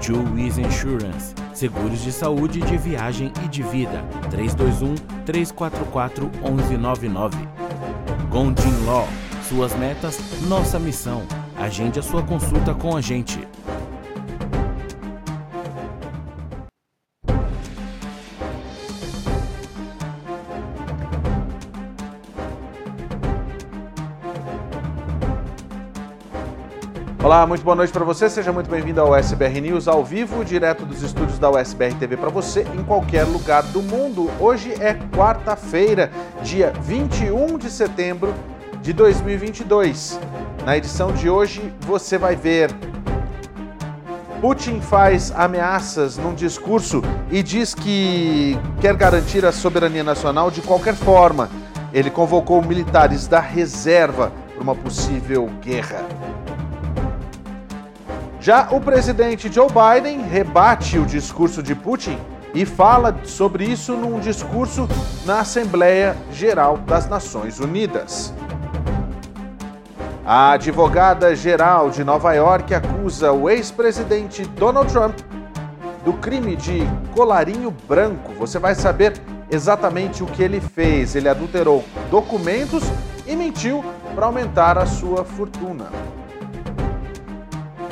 Juiz Insurance. Seguros de saúde, de viagem e de vida. 321 344 1199. Gondin Law. Suas metas, nossa missão. Agende a sua consulta com a gente. Olá, muito boa noite para você. Seja muito bem-vindo ao SBR News ao vivo, direto dos estúdios da USBR TV para você em qualquer lugar do mundo. Hoje é quarta-feira, dia 21 de setembro de 2022. Na edição de hoje, você vai ver Putin faz ameaças num discurso e diz que quer garantir a soberania nacional de qualquer forma. Ele convocou militares da reserva para uma possível guerra. Já o presidente Joe Biden rebate o discurso de Putin e fala sobre isso num discurso na Assembleia Geral das Nações Unidas. A advogada-geral de Nova York acusa o ex-presidente Donald Trump do crime de colarinho branco. Você vai saber exatamente o que ele fez. Ele adulterou documentos e mentiu para aumentar a sua fortuna.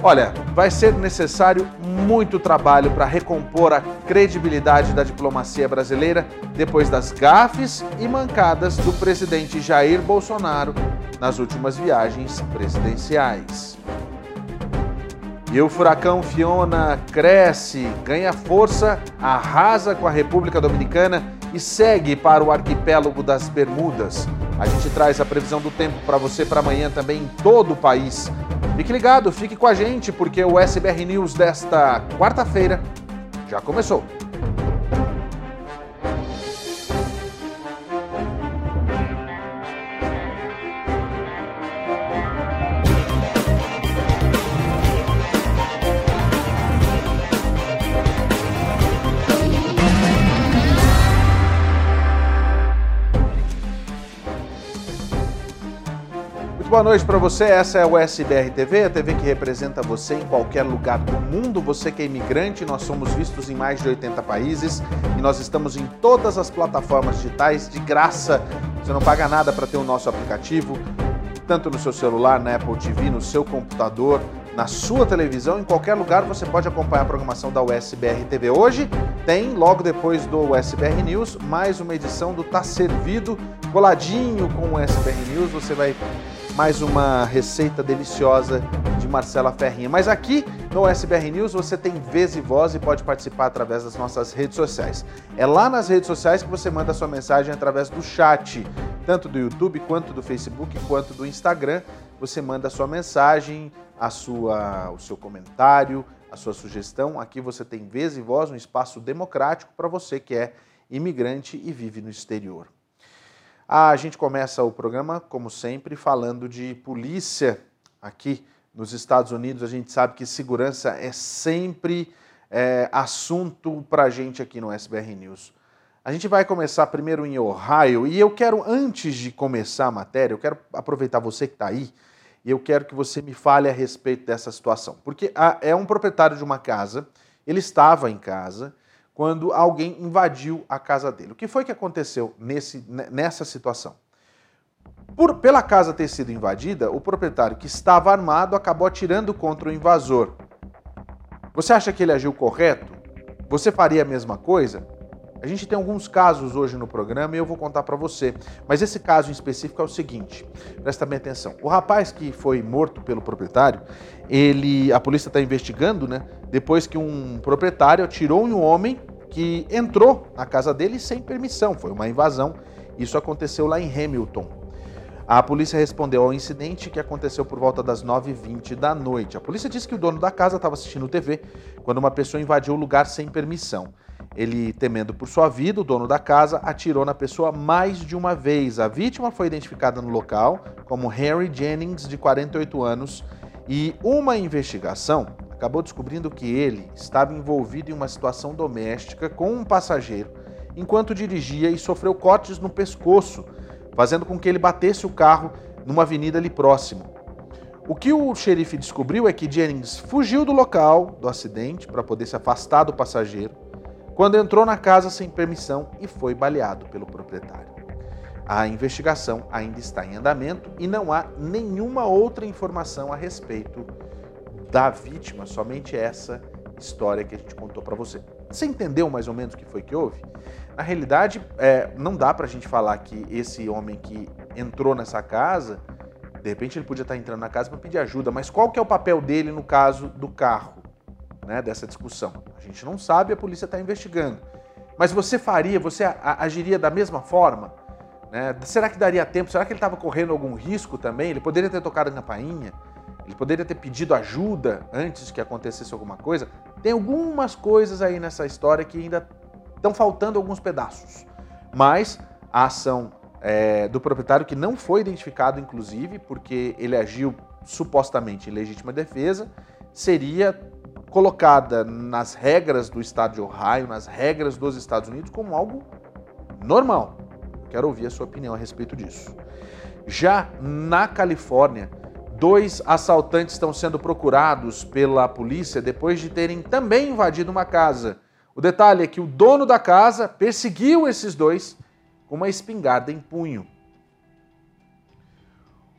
Olha, vai ser necessário muito trabalho para recompor a credibilidade da diplomacia brasileira depois das gafes e mancadas do presidente Jair Bolsonaro nas últimas viagens presidenciais. E o furacão Fiona cresce, ganha força, arrasa com a República Dominicana e segue para o arquipélago das Bermudas. A gente traz a previsão do tempo para você para amanhã também em todo o país. Fique ligado, fique com a gente, porque o SBR News desta quarta-feira já começou. Boa noite para você. Essa é o SBR TV, a TV que representa você em qualquer lugar do mundo. Você que é imigrante, nós somos vistos em mais de 80 países e nós estamos em todas as plataformas digitais de graça. Você não paga nada para ter o nosso aplicativo, tanto no seu celular, na Apple TV, no seu computador, na sua televisão, em qualquer lugar você pode acompanhar a programação da USBR TV. Hoje tem, logo depois do USBR News, mais uma edição do Tá Servido, coladinho com o USBR News. Você vai mais uma receita deliciosa de Marcela Ferrinha. Mas aqui no SBR News você tem vez e voz e pode participar através das nossas redes sociais. É lá nas redes sociais que você manda sua mensagem através do chat, tanto do YouTube quanto do Facebook quanto do Instagram. Você manda sua mensagem, a sua, o seu comentário, a sua sugestão. Aqui você tem vez e voz, um espaço democrático para você que é imigrante e vive no exterior. A gente começa o programa, como sempre, falando de polícia aqui nos Estados Unidos. A gente sabe que segurança é sempre é, assunto para a gente aqui no SBR News. A gente vai começar primeiro em Ohio e eu quero, antes de começar a matéria, eu quero aproveitar você que está aí e eu quero que você me fale a respeito dessa situação. Porque é um proprietário de uma casa, ele estava em casa quando alguém invadiu a casa dele. O que foi que aconteceu nesse, nessa situação? Por, pela casa ter sido invadida, o proprietário que estava armado acabou atirando contra o invasor. Você acha que ele agiu correto? Você faria a mesma coisa? A gente tem alguns casos hoje no programa e eu vou contar para você. Mas esse caso em específico é o seguinte: presta bem atenção. O rapaz que foi morto pelo proprietário, ele, a polícia está investigando, né? Depois que um proprietário atirou em um homem que entrou na casa dele sem permissão. Foi uma invasão. Isso aconteceu lá em Hamilton. A polícia respondeu ao incidente que aconteceu por volta das 9h20 da noite. A polícia disse que o dono da casa estava assistindo TV quando uma pessoa invadiu o lugar sem permissão. Ele, temendo por sua vida, o dono da casa atirou na pessoa mais de uma vez. A vítima foi identificada no local como Harry Jennings, de 48 anos, e uma investigação acabou descobrindo que ele estava envolvido em uma situação doméstica com um passageiro enquanto dirigia e sofreu cortes no pescoço, fazendo com que ele batesse o carro numa avenida ali próximo. O que o xerife descobriu é que Jennings fugiu do local do acidente para poder se afastar do passageiro, quando entrou na casa sem permissão e foi baleado pelo proprietário. A investigação ainda está em andamento e não há nenhuma outra informação a respeito da vítima, somente essa história que a gente contou para você. Você entendeu mais ou menos o que foi que houve? Na realidade, é, não dá para a gente falar que esse homem que entrou nessa casa, de repente ele podia estar entrando na casa para pedir ajuda, mas qual que é o papel dele no caso do carro, né, dessa discussão? A gente não sabe, a polícia está investigando. Mas você faria, você agiria da mesma forma? Né? Será que daria tempo? Será que ele estava correndo algum risco também? Ele poderia ter tocado a campainha? Ele poderia ter pedido ajuda antes que acontecesse alguma coisa. Tem algumas coisas aí nessa história que ainda estão faltando alguns pedaços. Mas a ação é, do proprietário, que não foi identificado, inclusive, porque ele agiu supostamente em legítima defesa, seria colocada nas regras do estado de Ohio, nas regras dos Estados Unidos, como algo normal. Quero ouvir a sua opinião a respeito disso. Já na Califórnia, Dois assaltantes estão sendo procurados pela polícia depois de terem também invadido uma casa. O detalhe é que o dono da casa perseguiu esses dois com uma espingarda em punho.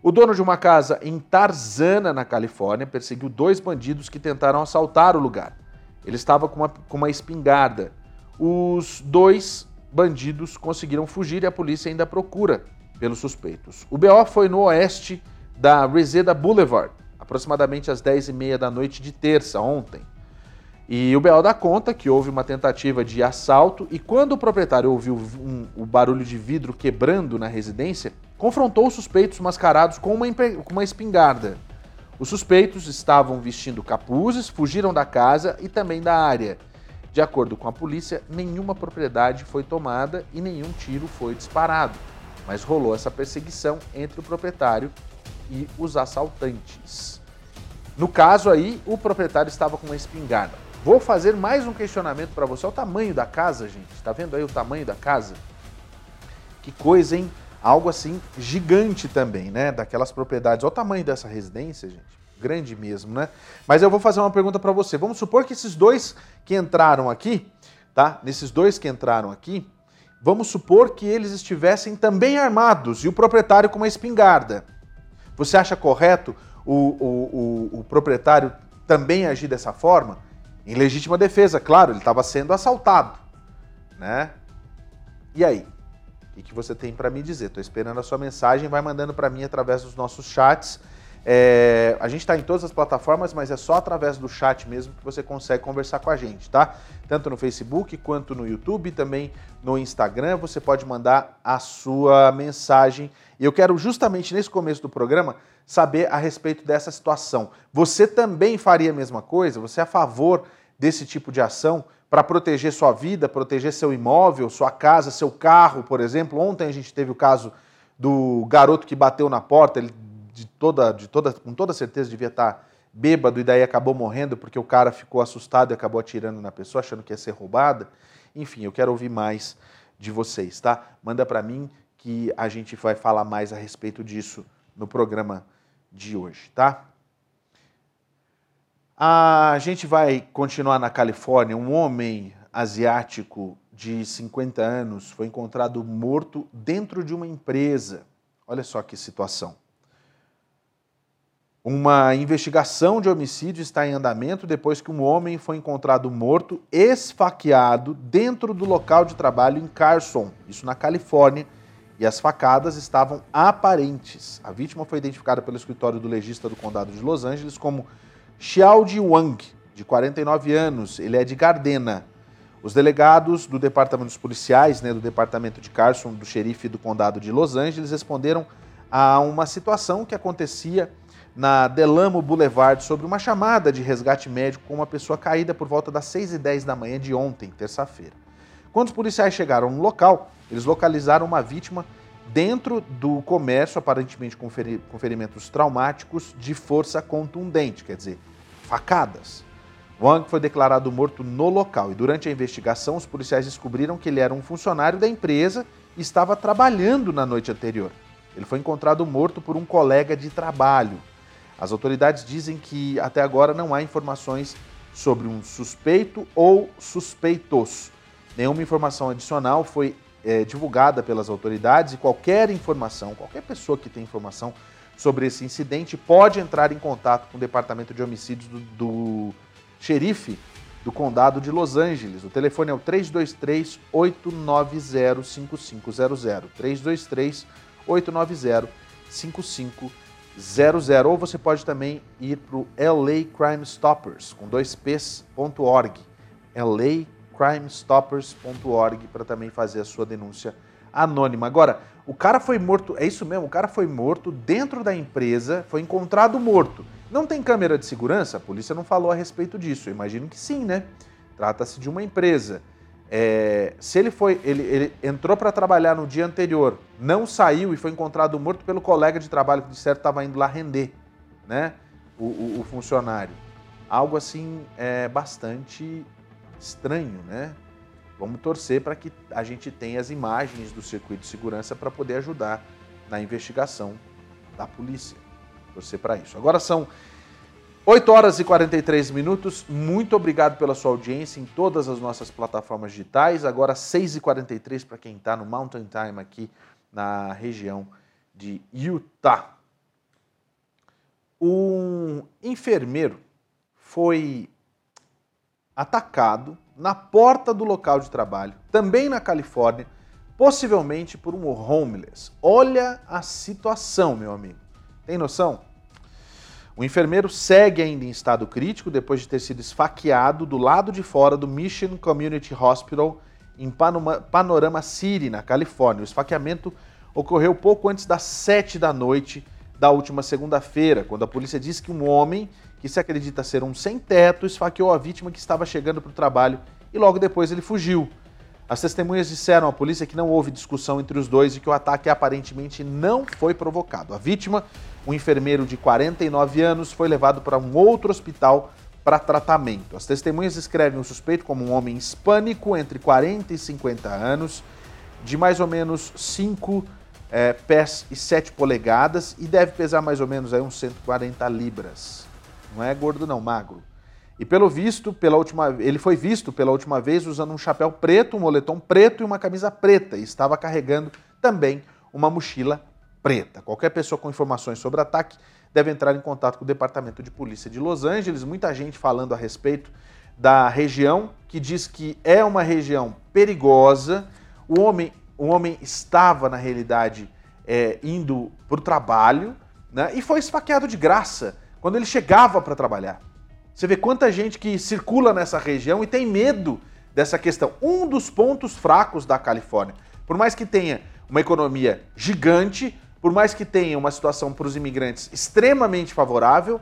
O dono de uma casa em Tarzana, na Califórnia, perseguiu dois bandidos que tentaram assaltar o lugar. Ele estava com uma, com uma espingarda. Os dois bandidos conseguiram fugir e a polícia ainda procura pelos suspeitos. O BO foi no oeste da Reseda Boulevard, aproximadamente às 10h30 da noite de terça, ontem. E o BO dá conta que houve uma tentativa de assalto e quando o proprietário ouviu um, o barulho de vidro quebrando na residência, confrontou os suspeitos mascarados com uma, com uma espingarda. Os suspeitos estavam vestindo capuzes, fugiram da casa e também da área. De acordo com a polícia, nenhuma propriedade foi tomada e nenhum tiro foi disparado, mas rolou essa perseguição entre o proprietário e os assaltantes. No caso aí, o proprietário estava com uma espingarda. Vou fazer mais um questionamento para você. Olha o tamanho da casa, gente. Está vendo aí o tamanho da casa? Que coisa, hein? Algo assim gigante também, né? Daquelas propriedades. Olha o tamanho dessa residência, gente. Grande mesmo, né? Mas eu vou fazer uma pergunta para você. Vamos supor que esses dois que entraram aqui, tá? Nesses dois que entraram aqui, vamos supor que eles estivessem também armados e o proprietário com uma espingarda. Você acha correto o, o, o, o proprietário também agir dessa forma? Em legítima defesa, claro, ele estava sendo assaltado. Né? E aí? O que você tem para me dizer? Estou esperando a sua mensagem, vai mandando para mim através dos nossos chats. É, a gente está em todas as plataformas, mas é só através do chat mesmo que você consegue conversar com a gente, tá? Tanto no Facebook quanto no YouTube, também no Instagram, você pode mandar a sua mensagem e eu quero justamente nesse começo do programa saber a respeito dessa situação. Você também faria a mesma coisa? Você é a favor desse tipo de ação para proteger sua vida, proteger seu imóvel, sua casa, seu carro, por exemplo? Ontem a gente teve o caso do garoto que bateu na porta, ele de toda, de toda, com toda certeza devia estar bêbado e daí acabou morrendo porque o cara ficou assustado e acabou atirando na pessoa, achando que ia ser roubada. Enfim, eu quero ouvir mais de vocês, tá? Manda para mim que a gente vai falar mais a respeito disso no programa de hoje, tá? A gente vai continuar na Califórnia. Um homem asiático de 50 anos foi encontrado morto dentro de uma empresa. Olha só que situação. Uma investigação de homicídio está em andamento depois que um homem foi encontrado morto, esfaqueado, dentro do local de trabalho em Carson, isso na Califórnia, e as facadas estavam aparentes. A vítima foi identificada pelo escritório do legista do condado de Los Angeles como Xiaoji Wang, de 49 anos. Ele é de Gardena. Os delegados do departamento dos policiais, né, do departamento de Carson, do xerife do condado de Los Angeles, responderam a uma situação que acontecia na Delamo Boulevard sobre uma chamada de resgate médico com uma pessoa caída por volta das 6 e 10 da manhã de ontem, terça-feira. Quando os policiais chegaram no local, eles localizaram uma vítima dentro do comércio, aparentemente com, ferimentos traumáticos de força contundente, quer dizer, facadas. Wang foi declarado morto no local e durante a investigação os policiais descobriram que ele era um funcionário da empresa e estava trabalhando na noite anterior. Ele foi encontrado morto por um colega de trabalho. As autoridades dizem que até agora não há informações sobre um suspeito ou suspeitos. Nenhuma informação adicional foi é, divulgada pelas autoridades e qualquer informação, qualquer pessoa que tem informação sobre esse incidente pode entrar em contato com o Departamento de Homicídios do, do xerife do condado de Los Angeles. O telefone é o 323 890 5500. 323 890 5500. Ou você pode também ir para o LA Crime Stoppers, com dois P's.org. lacrimestoppers.org para também fazer a sua denúncia anônima. Agora, o cara foi morto, é isso mesmo, o cara foi morto dentro da empresa, foi encontrado morto. Não tem câmera de segurança? A polícia não falou a respeito disso. Eu imagino que sim, né? Trata-se de uma empresa. É, se ele foi, ele, ele entrou para trabalhar no dia anterior, não saiu e foi encontrado morto pelo colega de trabalho que de certo estava indo lá render, né? O, o, o funcionário. Algo assim é bastante estranho, né? Vamos torcer para que a gente tenha as imagens do circuito de segurança para poder ajudar na investigação da polícia. Torcer para isso. Agora são 8 horas e 43 minutos. Muito obrigado pela sua audiência em todas as nossas plataformas digitais. Agora 6 e 43 para quem está no Mountain Time aqui na região de Utah. Um enfermeiro foi atacado na porta do local de trabalho, também na Califórnia, possivelmente por um homeless. Olha a situação, meu amigo. Tem noção? O enfermeiro segue ainda em estado crítico depois de ter sido esfaqueado do lado de fora do Mission Community Hospital em Panorama City, na Califórnia. O esfaqueamento ocorreu pouco antes das 7 da noite da última segunda-feira, quando a polícia disse que um homem, que se acredita ser um sem-teto, esfaqueou a vítima que estava chegando para o trabalho e logo depois ele fugiu. As testemunhas disseram à polícia que não houve discussão entre os dois e que o ataque aparentemente não foi provocado. A vítima um enfermeiro de 49 anos foi levado para um outro hospital para tratamento. As testemunhas descrevem o suspeito como um homem hispânico entre 40 e 50 anos, de mais ou menos 5 é, pés e 7 polegadas e deve pesar mais ou menos aí uns 140 libras. Não é gordo não, magro. E pelo visto, pela última, ele foi visto pela última vez usando um chapéu preto, um moletom preto e uma camisa preta e estava carregando também uma mochila preta. Qualquer pessoa com informações sobre ataque deve entrar em contato com o Departamento de Polícia de Los Angeles. Muita gente falando a respeito da região, que diz que é uma região perigosa. O homem, o homem estava, na realidade, é, indo para o trabalho né, e foi esfaqueado de graça quando ele chegava para trabalhar. Você vê quanta gente que circula nessa região e tem medo dessa questão. Um dos pontos fracos da Califórnia, por mais que tenha uma economia gigante, por mais que tenha uma situação para os imigrantes extremamente favorável,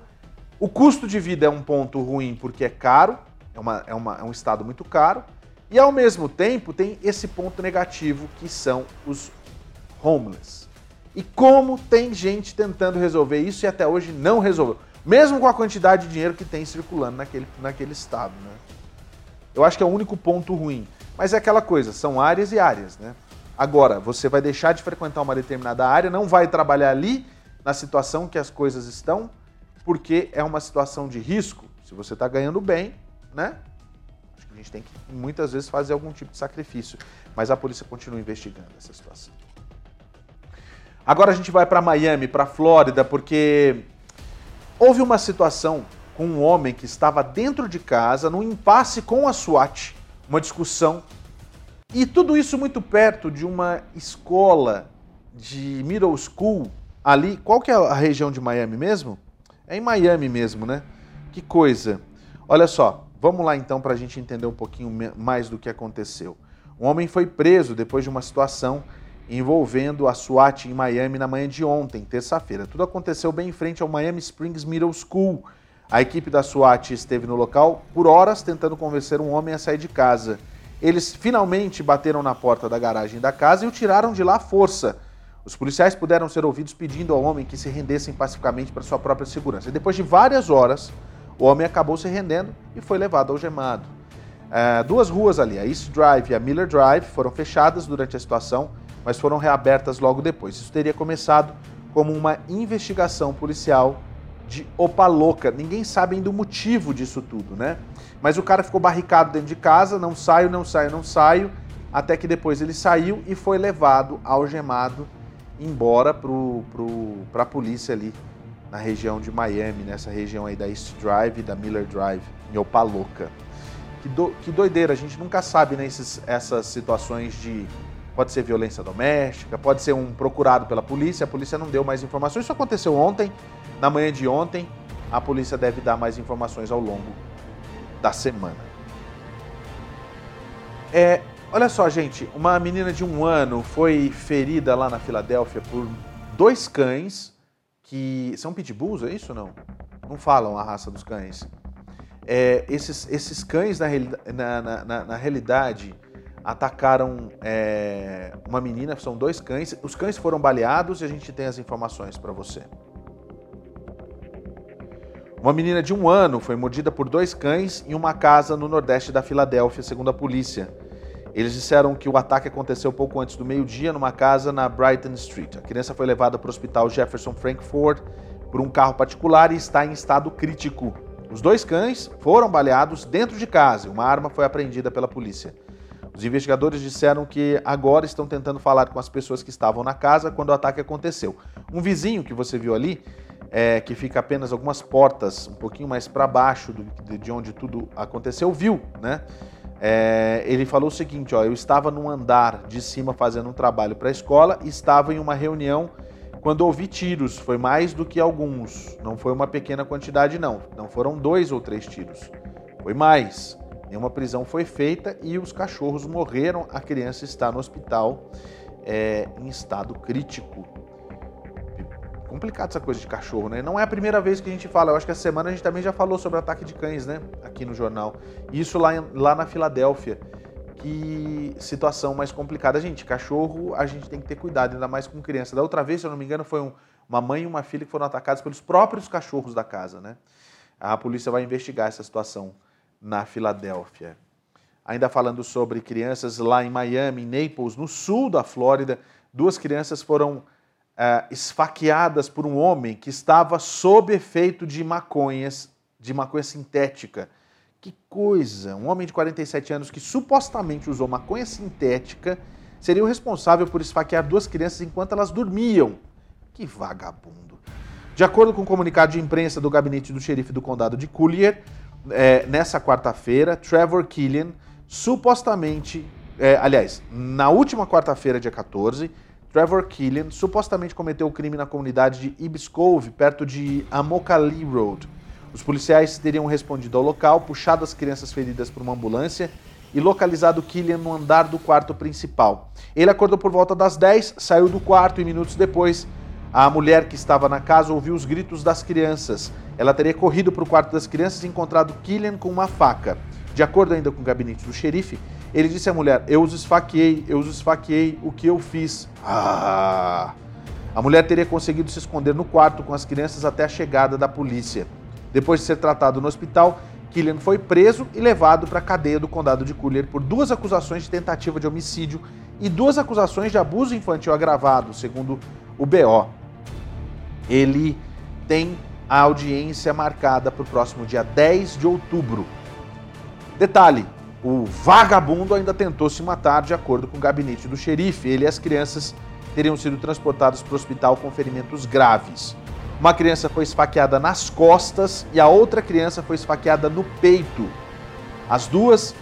o custo de vida é um ponto ruim porque é caro, é, uma, é, uma, é um estado muito caro, e ao mesmo tempo tem esse ponto negativo que são os homeless. E como tem gente tentando resolver isso e até hoje não resolveu, mesmo com a quantidade de dinheiro que tem circulando naquele, naquele estado. Né? Eu acho que é o único ponto ruim. Mas é aquela coisa, são áreas e áreas, né? Agora, você vai deixar de frequentar uma determinada área, não vai trabalhar ali na situação que as coisas estão, porque é uma situação de risco. Se você está ganhando bem, né? Acho que a gente tem que muitas vezes fazer algum tipo de sacrifício. Mas a polícia continua investigando essa situação. Agora a gente vai para Miami, para Flórida, porque houve uma situação com um homem que estava dentro de casa, num impasse com a SWAT, uma discussão e tudo isso muito perto de uma escola de middle school ali. Qual que é a região de Miami mesmo? É em Miami mesmo, né? Que coisa. Olha só, vamos lá então para a gente entender um pouquinho mais do que aconteceu. Um homem foi preso depois de uma situação envolvendo a SWAT em Miami na manhã de ontem, terça-feira. Tudo aconteceu bem em frente ao Miami Springs Middle School. A equipe da SWAT esteve no local por horas tentando convencer um homem a sair de casa Eles finalmente bateram na porta da garagem da casa e o tiraram de lá à força. Os policiais puderam ser ouvidos pedindo ao homem que se rendessem pacificamente para sua própria segurança. E depois de várias horas, o homem acabou se rendendo e foi levado algemado. É, duas ruas ali, a East Drive e a Miller Drive, foram fechadas durante a situação, mas foram reabertas logo depois. Isso teria começado como uma investigação policial de opa louca. Ninguém sabe ainda o motivo disso tudo, né? Mas o cara ficou barricado dentro de casa, não saio, não saio, não saio, até que depois ele saiu e foi levado algemado embora para pro, a polícia ali na região de Miami, nessa região aí da East Drive da Miller Drive, em Opaloca. Que, do, que doideira, a gente nunca sabe né, essas situações de. Pode ser violência doméstica, pode ser um procurado pela polícia, a polícia não deu mais informações. Isso aconteceu ontem, na manhã de ontem. A polícia deve dar mais informações ao longo da semana. É, olha só, gente, uma menina de um ano foi ferida lá na Filadélfia por dois cães que são pitbulls, é isso não? Não falam a raça dos cães. É, esses, esses cães, na, na, na, na realidade, atacaram é, uma menina, são dois cães. Os cães foram baleados e a gente tem as informações para você. Uma menina de um ano foi mordida por dois cães em uma casa no nordeste da Filadélfia, segundo a polícia. Eles disseram que o ataque aconteceu pouco antes do meio-dia numa casa na Brighton Street. A criança foi levada para o hospital Jefferson Frankfurt por um carro particular e está em estado crítico. Os dois cães foram baleados dentro de casa e uma arma foi apreendida pela polícia. Os investigadores disseram que agora estão tentando falar com as pessoas que estavam na casa quando o ataque aconteceu. Um vizinho que você viu ali, é, que fica apenas algumas portas um pouquinho mais para baixo do, de onde tudo aconteceu, viu, né? É, ele falou o seguinte: ó, eu estava num andar de cima fazendo um trabalho para a escola estava em uma reunião quando ouvi tiros. Foi mais do que alguns. Não foi uma pequena quantidade, não. Não foram dois ou três tiros. Foi mais. Nenhuma prisão foi feita e os cachorros morreram. A criança está no hospital é, em estado crítico complicado essa coisa de cachorro, né? Não é a primeira vez que a gente fala. Eu acho que essa semana a gente também já falou sobre ataque de cães, né? Aqui no jornal. Isso lá, lá na Filadélfia. Que situação mais complicada. Gente, cachorro a gente tem que ter cuidado, ainda mais com criança. Da outra vez, se eu não me engano, foi um, uma mãe e uma filha que foram atacados pelos próprios cachorros da casa, né? A polícia vai investigar essa situação na Filadélfia. Ainda falando sobre crianças lá em Miami, em Naples, no sul da Flórida, duas crianças foram uh, esfaqueadas por um homem que estava sob efeito de maconhas, de maconha sintética. Que coisa! Um homem de 47 anos que supostamente usou maconha sintética seria o responsável por esfaquear duas crianças enquanto elas dormiam. Que vagabundo! De acordo com o um comunicado de imprensa do gabinete do xerife do condado de Collier, é, nessa quarta-feira, Trevor Killian supostamente, é, aliás, na última quarta-feira, dia 14, Trevor Killian supostamente cometeu o crime na comunidade de Ibis Cove, perto de Amokali Road. Os policiais teriam respondido ao local, puxado as crianças feridas por uma ambulância e localizado Killian no andar do quarto principal. Ele acordou por volta das 10, saiu do quarto e minutos depois, a mulher que estava na casa ouviu os gritos das crianças. Ela teria corrido para o quarto das crianças e encontrado Killian com uma faca. De acordo ainda com o gabinete do xerife, ele disse à mulher: Eu os esfaqueei, eu os esfaqueei, o que eu fiz? Ah! A mulher teria conseguido se esconder no quarto com as crianças até a chegada da polícia. Depois de ser tratado no hospital, Killian foi preso e levado para a cadeia do condado de Collier por duas acusações de tentativa de homicídio e duas acusações de abuso infantil agravado, segundo o BO. Ele tem a audiência marcada para o próximo dia 10 de outubro. Detalhe: o vagabundo ainda tentou se matar, de acordo com o gabinete do xerife. Ele e as crianças teriam sido transportados para o hospital com ferimentos graves. Uma criança foi esfaqueada nas costas e a outra criança foi esfaqueada no peito. As duas,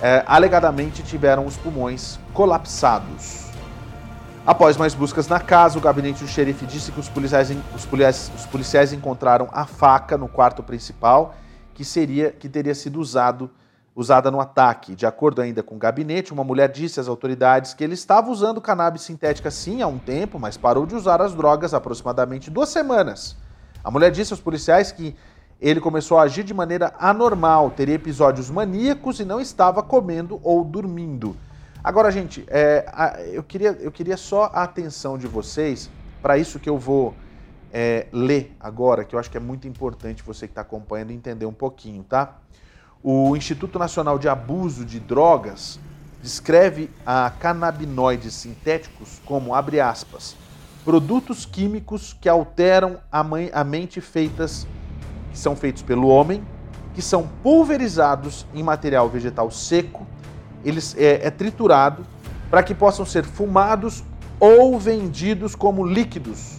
é, alegadamente, tiveram os pulmões colapsados. Após mais buscas na casa, o gabinete do xerife disse que os policiais, os policiais, os policiais encontraram a faca no quarto principal, que seria que teria sido usado usada no ataque. De acordo ainda com o gabinete, uma mulher disse às autoridades que ele estava usando cannabis sintética sim há um tempo, mas parou de usar as drogas há aproximadamente duas semanas. A mulher disse aos policiais que ele começou a agir de maneira anormal, teria episódios maníacos e não estava comendo ou dormindo. Agora, gente, é, eu, queria, eu queria só a atenção de vocês para isso que eu vou é, ler agora, que eu acho que é muito importante você que está acompanhando entender um pouquinho, tá? O Instituto Nacional de Abuso de Drogas descreve a canabinoides sintéticos como, abre aspas, produtos químicos que alteram a, a mente feitas que são feitos pelo homem, que são pulverizados em material vegetal seco, eles é, é triturado para que possam ser fumados ou vendidos como líquidos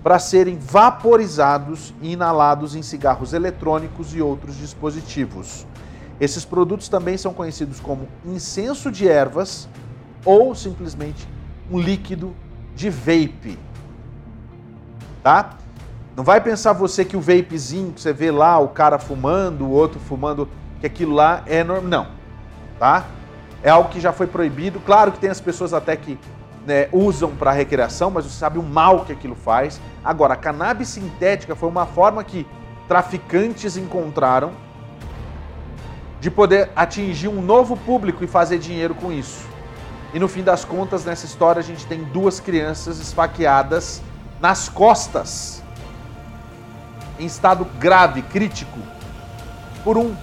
para serem vaporizados e inalados em cigarros eletrônicos e outros dispositivos. Esses produtos também são conhecidos como incenso de ervas ou simplesmente um líquido de vape. Tá? Não vai pensar você que o vapezinho que você vê lá, o cara fumando, o outro fumando, que aquilo lá é normal. Não, tá? É algo que já foi proibido. Claro que tem as pessoas até que né, usam para recreação, mas você sabe o mal que aquilo faz. Agora, a cannabis sintética foi uma forma que traficantes encontraram de poder atingir um novo público e fazer dinheiro com isso. E no fim das contas, nessa história, a gente tem duas crianças esfaqueadas nas costas em estado grave, crítico, por um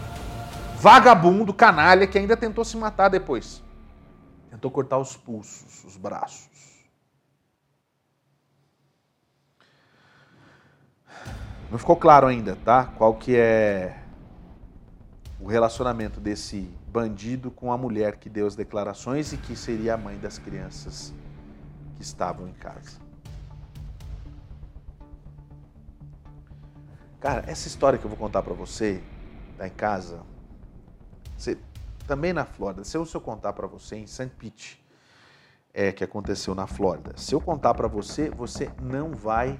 vagabundo, canalha, que ainda tentou se matar depois. Tentou cortar os pulsos, os braços. Não ficou claro ainda, tá? Qual que é o relacionamento desse bandido com a mulher que deu as declarações e que seria a mãe das crianças que estavam em casa. Cara, essa história que eu vou contar para você, tá em casa, você, também na Flórida, se eu, se eu contar para você em St. Pete, é, que aconteceu na Flórida, se eu contar para você, você não vai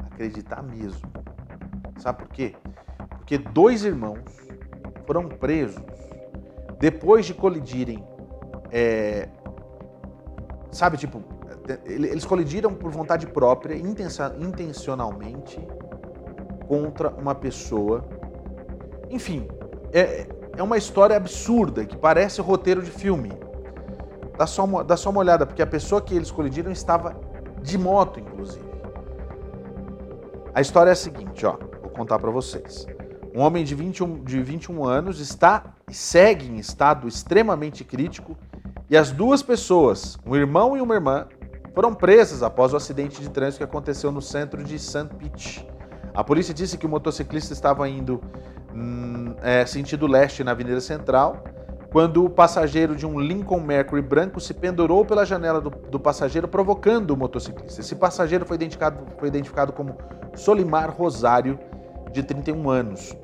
acreditar mesmo. Sabe por quê? Porque dois irmãos foram presos depois de colidirem, é, sabe, tipo, eles colidiram por vontade própria, intencionalmente, contra uma pessoa. Enfim, é, é uma história absurda que parece roteiro de filme. Dá só, uma, dá só uma olhada, porque a pessoa que eles colidiram estava de moto, inclusive. A história é a seguinte, ó, vou contar para vocês. Um homem de 21, de 21 anos está e segue em estado extremamente crítico e as duas pessoas, um irmão e uma irmã, foram presas após o acidente de trânsito que aconteceu no centro de St. Pete. A polícia disse que o motociclista estava indo hum, é, sentido leste na Avenida Central, quando o passageiro de um Lincoln Mercury branco se pendurou pela janela do, do passageiro, provocando o motociclista. Esse passageiro foi identificado, foi identificado como Solimar Rosário, de 31 anos.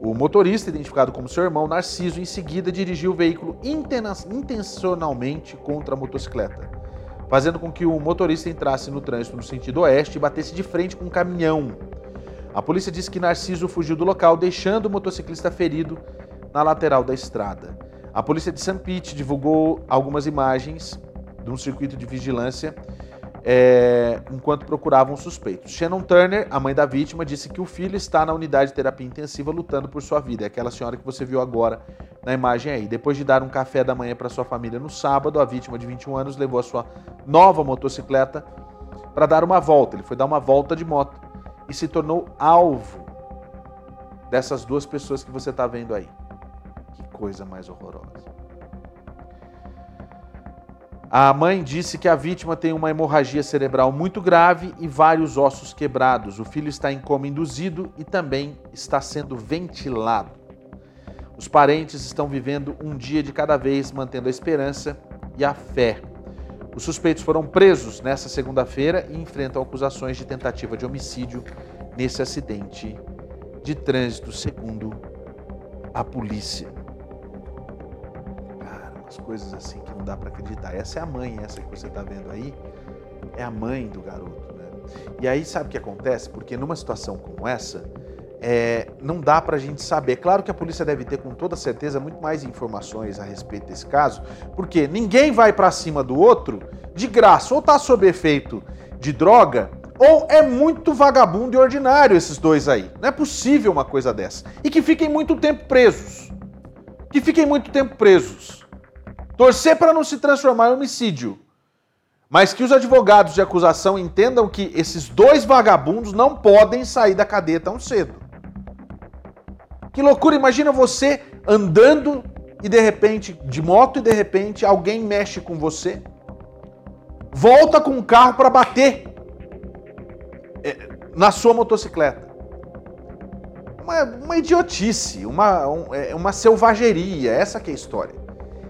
O motorista, identificado como seu irmão Narciso, em seguida dirigiu o veículo intencionalmente contra a motocicleta, fazendo com que o motorista entrasse no trânsito no sentido oeste e batesse de frente com um caminhão a polícia disse que Narciso fugiu do local, deixando o motociclista ferido na lateral da estrada. A polícia de St. Pete divulgou algumas imagens de um circuito de vigilância é, enquanto procuravam suspeitos. Shannon Turner, a mãe da vítima, disse que o filho está na unidade de terapia intensiva lutando por sua vida. É aquela senhora que você viu agora na imagem aí. Depois de dar um café da manhã para sua família no sábado, a vítima de 21 anos levou a sua nova motocicleta para dar uma volta. Ele foi dar uma volta de moto e se tornou alvo dessas duas pessoas que você está vendo aí. Que coisa mais horrorosa. A mãe disse que a vítima tem uma hemorragia cerebral muito grave e vários ossos quebrados. O filho está em coma induzido e também está sendo ventilado. Os parentes estão vivendo um dia de cada vez, mantendo a esperança e a fé os suspeitos foram presos nesta segunda-feira e enfrentam acusações de tentativa de homicídio nesse acidente de trânsito, segundo a polícia. Umas coisas assim que não dá para acreditar. Essa é a mãe, essa que você está vendo aí, é a mãe do garoto. Né? E aí sabe o que acontece? Porque numa situação como essa, é, não dá para a gente saber. Claro que a polícia deve ter com toda certeza muito mais informações a respeito desse caso, porque ninguém vai para cima do outro de graça, ou está sob efeito de droga, ou é muito vagabundo e ordinário esses dois aí. Não é possível uma coisa dessa. E que fiquem muito tempo presos. Que fiquem muito tempo presos. Torcer para não se transformar em homicídio. Mas que os advogados de acusação entendam que esses dois vagabundos não podem sair da cadeia tão cedo. Que loucura, imagina você andando e de repente, de moto e de repente alguém mexe com você, volta com o carro para bater é, na sua motocicleta. Uma, uma idiotice, uma, um, é, uma selvageria, essa que é a história.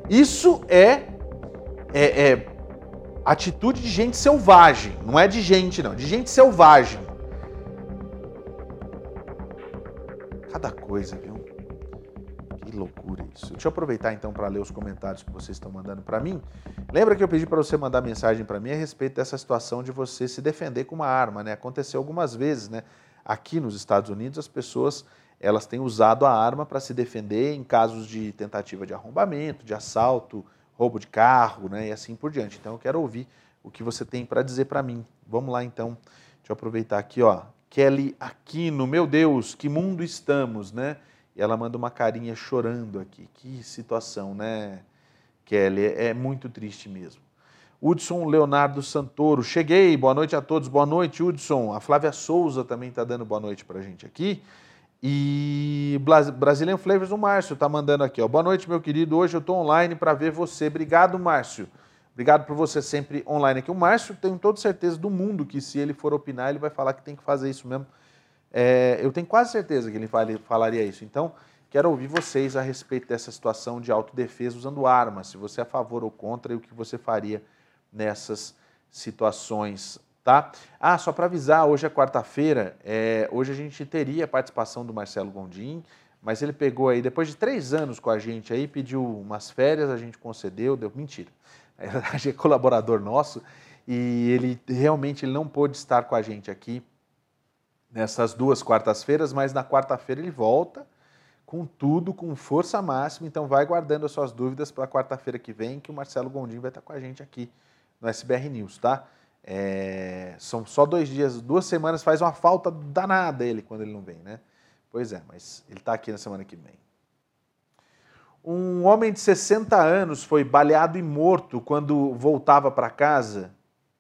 Isso é, é, é atitude de gente selvagem, não é de gente não, de gente selvagem. Cada coisa, viu? Que loucura isso. Deixa eu aproveitar então para ler os comentários que vocês estão mandando para mim. Lembra que eu pedi para você mandar mensagem para mim a respeito dessa situação de você se defender com uma arma, né? Aconteceu algumas vezes, né? Aqui nos Estados Unidos as pessoas elas têm usado a arma para se defender em casos de tentativa de arrombamento, de assalto, roubo de carro, né? E assim por diante. Então eu quero ouvir o que você tem para dizer para mim. Vamos lá então. Deixa eu aproveitar aqui, ó. Kelly Aquino, meu Deus, que mundo estamos, né? E ela manda uma carinha chorando aqui. Que situação, né, Kelly? É muito triste mesmo. Hudson Leonardo Santoro, cheguei, boa noite a todos, boa noite, Hudson. A Flávia Souza também está dando boa noite para a gente aqui. E Brazilian Flavors, o Márcio está mandando aqui, ó. Boa noite, meu querido. Hoje eu estou online para ver você. Obrigado, Márcio. Obrigado por você sempre online aqui. O Márcio, tenho toda certeza do mundo que se ele for opinar, ele vai falar que tem que fazer isso mesmo é, eu tenho quase certeza que ele falaria isso. Então, quero ouvir vocês a respeito dessa situação de autodefesa usando armas, se você é a favor ou contra e o que você faria nessas situações, tá? Ah, só para avisar, hoje é quarta-feira, é, hoje a gente teria a participação do Marcelo Gondim, mas ele pegou aí, depois de três anos com a gente aí, pediu umas férias, a gente concedeu, deu mentira. Gente é colaborador nosso e ele realmente ele não pôde estar com a gente aqui nessas duas quartas-feiras, mas na quarta-feira ele volta com tudo, com força máxima. Então vai guardando as suas dúvidas para quarta-feira que vem, que o Marcelo Gondim vai estar com a gente aqui no SBR News, tá? É, são só dois dias, duas semanas, faz uma falta danada ele quando ele não vem, né? Pois é, mas ele está aqui na semana que vem. Um homem de 60 anos foi baleado e morto quando voltava para casa.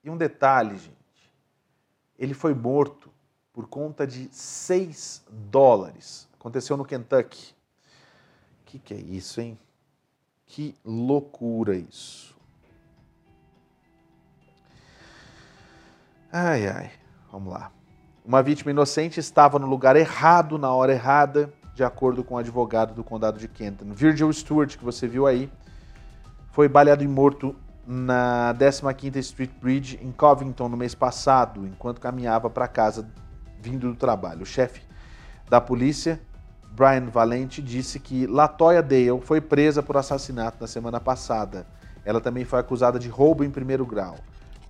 E um detalhe, gente, ele foi morto por conta de 6 dólares. Aconteceu no Kentucky. O que, que é isso, hein? Que loucura isso. Ai, ai. Vamos lá. Uma vítima inocente estava no lugar errado, na hora errada, de acordo com o advogado do condado de Kenton. Virgil Stewart, que você viu aí, foi baleado e morto na 15th Street Bridge em Covington no mês passado, enquanto caminhava para casa vindo do trabalho. O chefe da polícia, Brian Valente, disse que Latoya Dale foi presa por assassinato na semana passada. Ela também foi acusada de roubo em primeiro grau.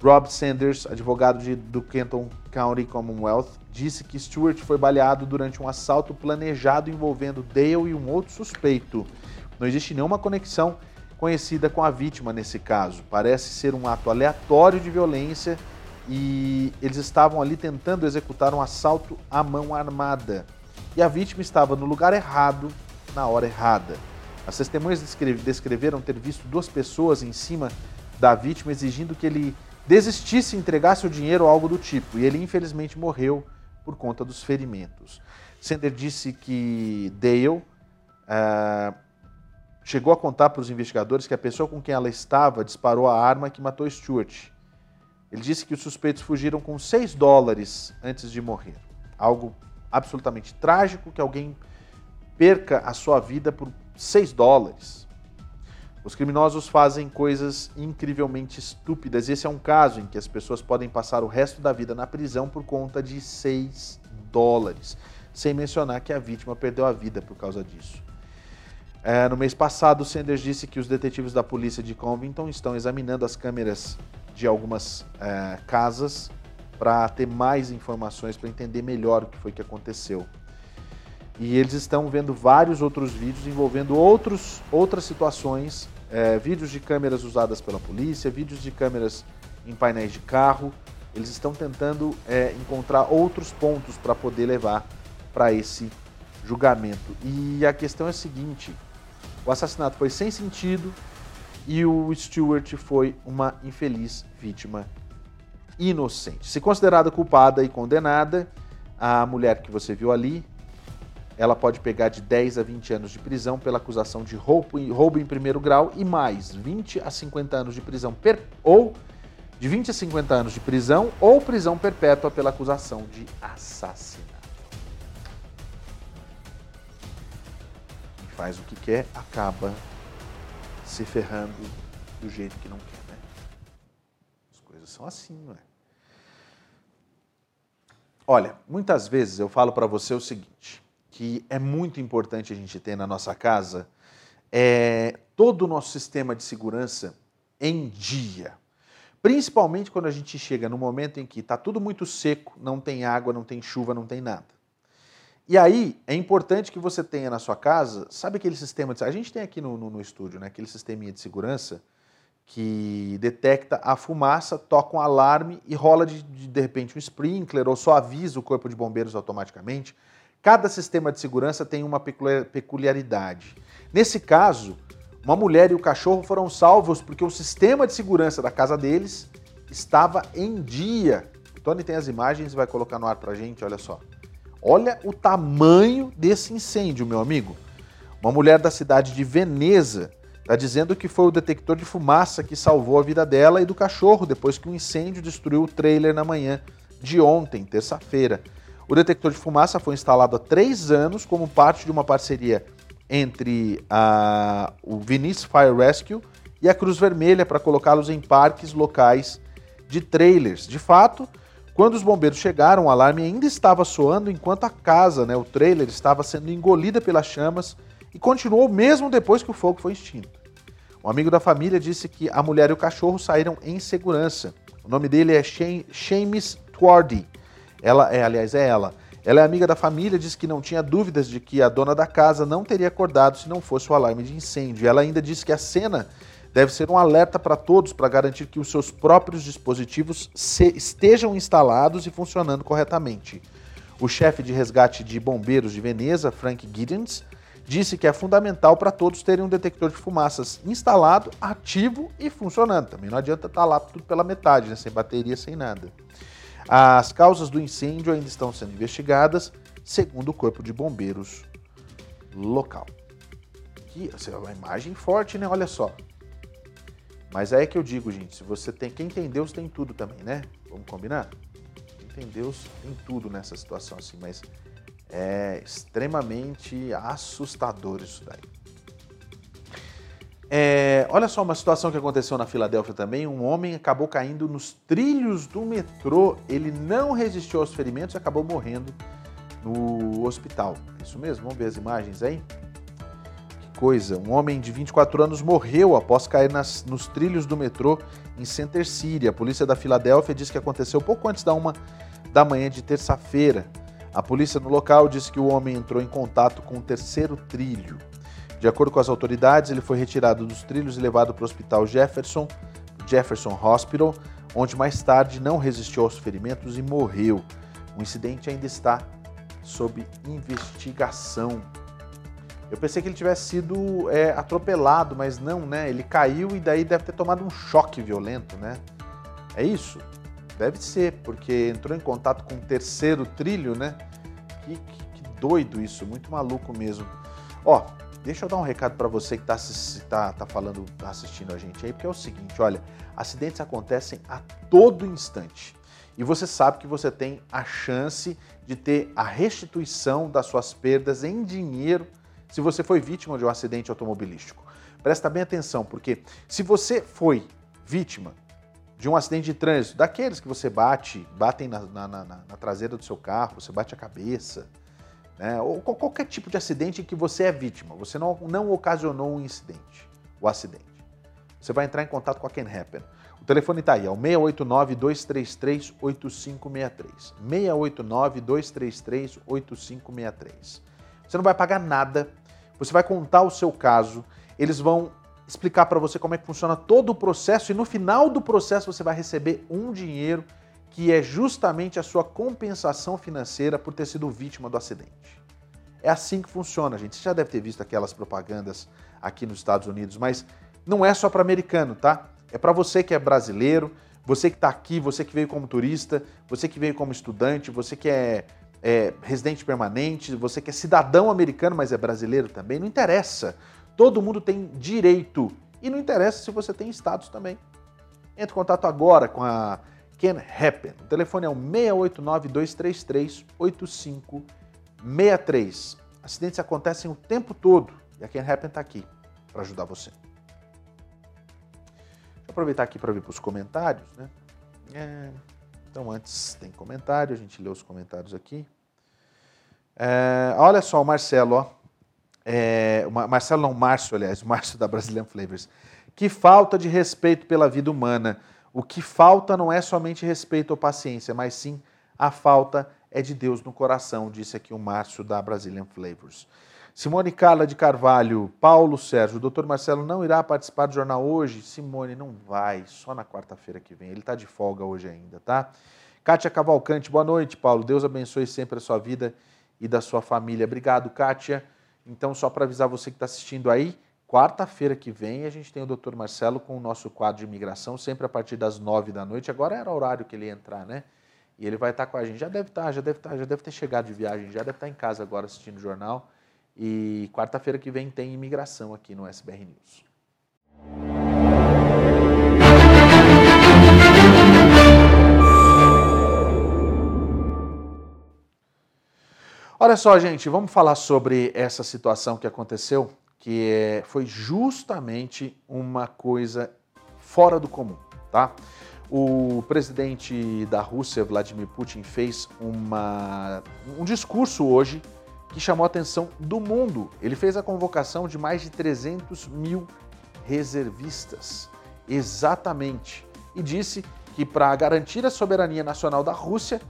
Rob Sanders, advogado de, do Kenton County Commonwealth, disse que Stewart foi baleado durante um assalto planejado envolvendo Dale e um outro suspeito. Não existe nenhuma conexão conhecida com a vítima nesse caso. Parece ser um ato aleatório de violência e eles estavam ali tentando executar um assalto à mão armada. E a vítima estava no lugar errado, na hora errada. As testemunhas descreveram ter visto duas pessoas em cima da vítima exigindo que ele desistisse entregasse o dinheiro ou algo do tipo, e ele infelizmente morreu por conta dos ferimentos. Sender disse que Dale uh, chegou a contar para os investigadores que a pessoa com quem ela estava disparou a arma que matou Stuart ele disse que os suspeitos fugiram com 6 dólares antes de morrer. Algo absolutamente trágico que alguém perca a sua vida por 6 dólares. Os criminosos fazem coisas incrivelmente estúpidas. Esse é um caso em que as pessoas podem passar o resto da vida na prisão por conta de 6 dólares. Sem mencionar que a vítima perdeu a vida por causa disso. É, no mês passado, Sanders disse que os detetives da polícia de Covington estão examinando as câmeras de algumas é, casas para ter mais informações, para entender melhor o que foi que aconteceu. E eles estão vendo vários outros vídeos envolvendo outros, outras situações, é, vídeos de câmeras usadas pela polícia, vídeos de câmeras em painéis de carro, Eles estão tentando é, encontrar outros pontos para poder levar para esse julgamento. E a questão é a seguinte: o assassinato foi sem sentido e o Stewart foi uma infeliz vítima inocente. Se considerada culpada e condenada, a mulher que você viu ali, ela pode pegar de 10 a 20 anos de prisão pela acusação de roubo, roubo em primeiro grau e mais 20 a 50 anos de prisão per, ou de 20 a 50 anos de prisão ou prisão perpétua pela acusação de assassinato. Quem faz o que quer acaba se ferrando do jeito que não quer, né? As coisas são assim, não é? Olha, muitas vezes eu falo para você o seguinte, que é muito importante a gente ter na nossa casa é, todo o nosso sistema de segurança em dia. Principalmente quando a gente chega no momento em que está tudo muito seco, não tem água, não tem chuva, não tem nada. E aí é importante que você tenha na sua casa, sabe aquele sistema de. A gente tem aqui no, no, no estúdio, né? Aquele sisteminha de segurança que detecta a fumaça, toca um alarme e rola de, de, de repente um sprinkler ou só avisa o corpo de bombeiros automaticamente. Cada sistema de segurança tem uma peculiaridade. Nesse caso, uma mulher e o cachorro foram salvos porque o sistema de segurança da casa deles estava em dia. O Tony tem as imagens e vai colocar no ar pra gente, olha só. Olha o tamanho desse incêndio, meu amigo. Uma mulher da cidade de Veneza está dizendo que foi o detector de fumaça que salvou a vida dela e do cachorro depois que um incêndio destruiu o trailer na manhã de ontem, terça-feira. O detector de fumaça foi instalado há três anos como parte de uma parceria entre a, o Venice Fire Rescue e a Cruz Vermelha para colocá-los em parques locais de trailers. De fato, quando os bombeiros chegaram, o alarme ainda estava soando enquanto a casa, né, o trailer, estava sendo engolida pelas chamas e continuou mesmo depois que o fogo foi extinto. Um amigo da família disse que a mulher e o cachorro saíram em segurança. O nome dele é Shames Twardy. Ela é, aliás, é ela. Ela é amiga da família, diz que não tinha dúvidas de que a dona da casa não teria acordado se não fosse o alarme de incêndio. Ela ainda disse que a cena deve ser um alerta para todos para garantir que os seus próprios dispositivos estejam instalados e funcionando corretamente. O chefe de resgate de bombeiros de Veneza, Frank Giddens, disse que é fundamental para todos terem um detector de fumaças instalado, ativo e funcionando. Também não adianta estar tá lá tudo pela metade, né? sem bateria, sem nada. As causas do incêndio ainda estão sendo investigadas, segundo o Corpo de Bombeiros local. Aqui, assim, é uma imagem forte, né? Olha só. Mas é que eu digo, gente, se você tem. Quem tem Deus tem tudo também, né? Vamos combinar? Quem tem Deus tem tudo nessa situação assim, mas é extremamente assustador isso daí. É, olha só uma situação que aconteceu na Filadélfia também. Um homem acabou caindo nos trilhos do metrô. Ele não resistiu aos ferimentos e acabou morrendo no hospital. É isso mesmo? Vamos ver as imagens aí? Que coisa. Um homem de 24 anos morreu após cair nas, nos trilhos do metrô em Center City. A polícia da Filadélfia diz que aconteceu pouco antes da uma da manhã de terça-feira. A polícia no local disse que o homem entrou em contato com o terceiro trilho. De acordo com as autoridades, ele foi retirado dos trilhos e levado para o hospital Jefferson, Jefferson Hospital, onde mais tarde não resistiu aos ferimentos e morreu. O incidente ainda está sob investigação. Eu pensei que ele tivesse sido é, atropelado, mas não, né? Ele caiu e daí deve ter tomado um choque violento, né? É isso? Deve ser, porque entrou em contato com o terceiro trilho, né? Que, que, que doido isso, muito maluco mesmo. Ó, Deixa eu dar um recado para você que está tá, tá falando, tá assistindo a gente aí, porque é o seguinte, olha, acidentes acontecem a todo instante. E você sabe que você tem a chance de ter a restituição das suas perdas em dinheiro se você foi vítima de um acidente automobilístico. Presta bem atenção, porque se você foi vítima de um acidente de trânsito, daqueles que você bate, batem na, na, na, na traseira do seu carro, você bate a cabeça, né? ou qualquer tipo de acidente em que você é vítima, você não, não ocasionou um incidente, o acidente. Você vai entrar em contato com a Can Happen. O telefone está aí, é o 689-233-8563. 689-233-8563. Você não vai pagar nada, você vai contar o seu caso, eles vão explicar para você como é que funciona todo o processo e no final do processo você vai receber um dinheiro que é justamente a sua compensação financeira por ter sido vítima do acidente. É assim que funciona, gente. Você já deve ter visto aquelas propagandas aqui nos Estados Unidos, mas não é só para americano, tá? É para você que é brasileiro, você que está aqui, você que veio como turista, você que veio como estudante, você que é, é, residente permanente, você que é cidadão americano, mas é brasileiro também, não interessa. Todo mundo tem direito. E não interessa se você tem status também. Entre em contato agora com a Can Happen. O telefone é o 689-233-8563. Acidentes acontecem o tempo todo e a Can Happen está aqui para ajudar você. Deixa eu aproveitar aqui para vir para os comentários. Né? É, então, antes tem comentário, a gente lê os comentários aqui. É, olha só, o Marcelo, ó. É, Marcelo não, Márcio, aliás, Márcio da Brazilian Flavors. Que falta de respeito pela vida humana. O que falta não é somente respeito ou paciência, mas sim a falta é de Deus no coração, disse aqui o Márcio da Brazilian Flavors. Simone Carla de Carvalho, Paulo Sérgio, o doutor Marcelo não irá participar do jornal hoje? Simone, não vai, só na quarta-feira que vem. Ele está de folga hoje ainda, tá? Kátia Cavalcante, boa noite, Paulo. Deus abençoe sempre a sua vida e da sua família. Obrigado, Kátia. Então, só para avisar você que está assistindo aí, Quarta-feira que vem a gente tem o Dr. Marcelo com o nosso quadro de imigração, sempre a partir das nove da noite. Agora era o horário que ele ia entrar, né? E ele vai estar com a gente. Já deve estar, já deve estar, já deve ter chegado de viagem, já deve estar em casa agora assistindo o jornal. E quarta-feira que vem tem imigração aqui no SBR News. Olha só, gente, vamos falar sobre essa situação que aconteceu que é, foi justamente uma coisa fora do comum, tá? O presidente da Rússia, Vladimir Putin, fez uma, um discurso hoje que chamou a atenção do mundo. Ele fez a convocação de mais de 300 mil reservistas, exatamente, e disse que para garantir a soberania nacional da Rússia,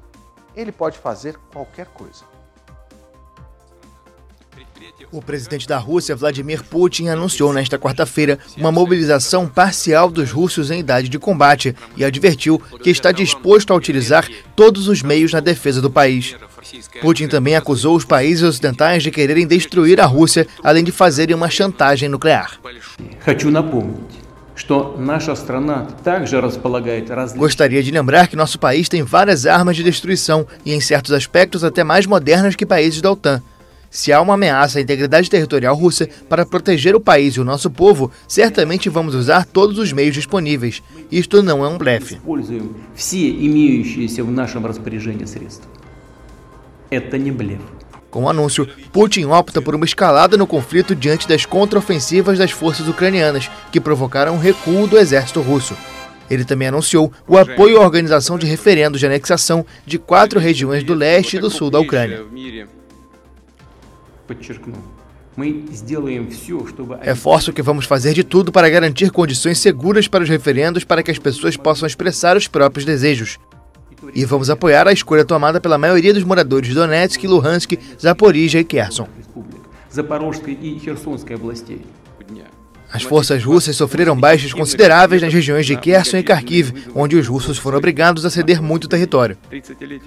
ele pode fazer qualquer coisa. O presidente da Rússia, Vladimir Putin, anunciou nesta quarta-feira uma mobilização parcial dos russos em idade de combate e advertiu que está disposto a utilizar todos os meios na defesa do país. Putin também acusou os países ocidentais de quererem destruir a Rússia, além de fazerem uma chantagem nuclear. Gostaria de lembrar que nosso país tem várias armas de destruição e, em certos aspectos, até mais modernas que países da OTAN. Se há uma ameaça à integridade territorial russa para proteger o país e o nosso povo, certamente vamos usar todos os meios disponíveis. Isto não é um blefe. Com o anúncio, Putin opta por uma escalada no conflito diante das contraofensivas das forças ucranianas, que provocaram um recuo do exército russo. Ele também anunciou o apoio à organização de referendos de anexação de quatro regiões do leste e do sul da Ucrânia. Reforço que vamos fazer de tudo para garantir condições seguras para os referendos para que as pessoas possam expressar os próprios desejos. E vamos apoiar a escolha tomada pela maioria dos moradores de Donetsk, Luhansk, Zaporizhia e Kherson. As forças russas sofreram baixas consideráveis nas regiões de Kherson e Kharkiv, onde os russos foram obrigados a ceder muito território.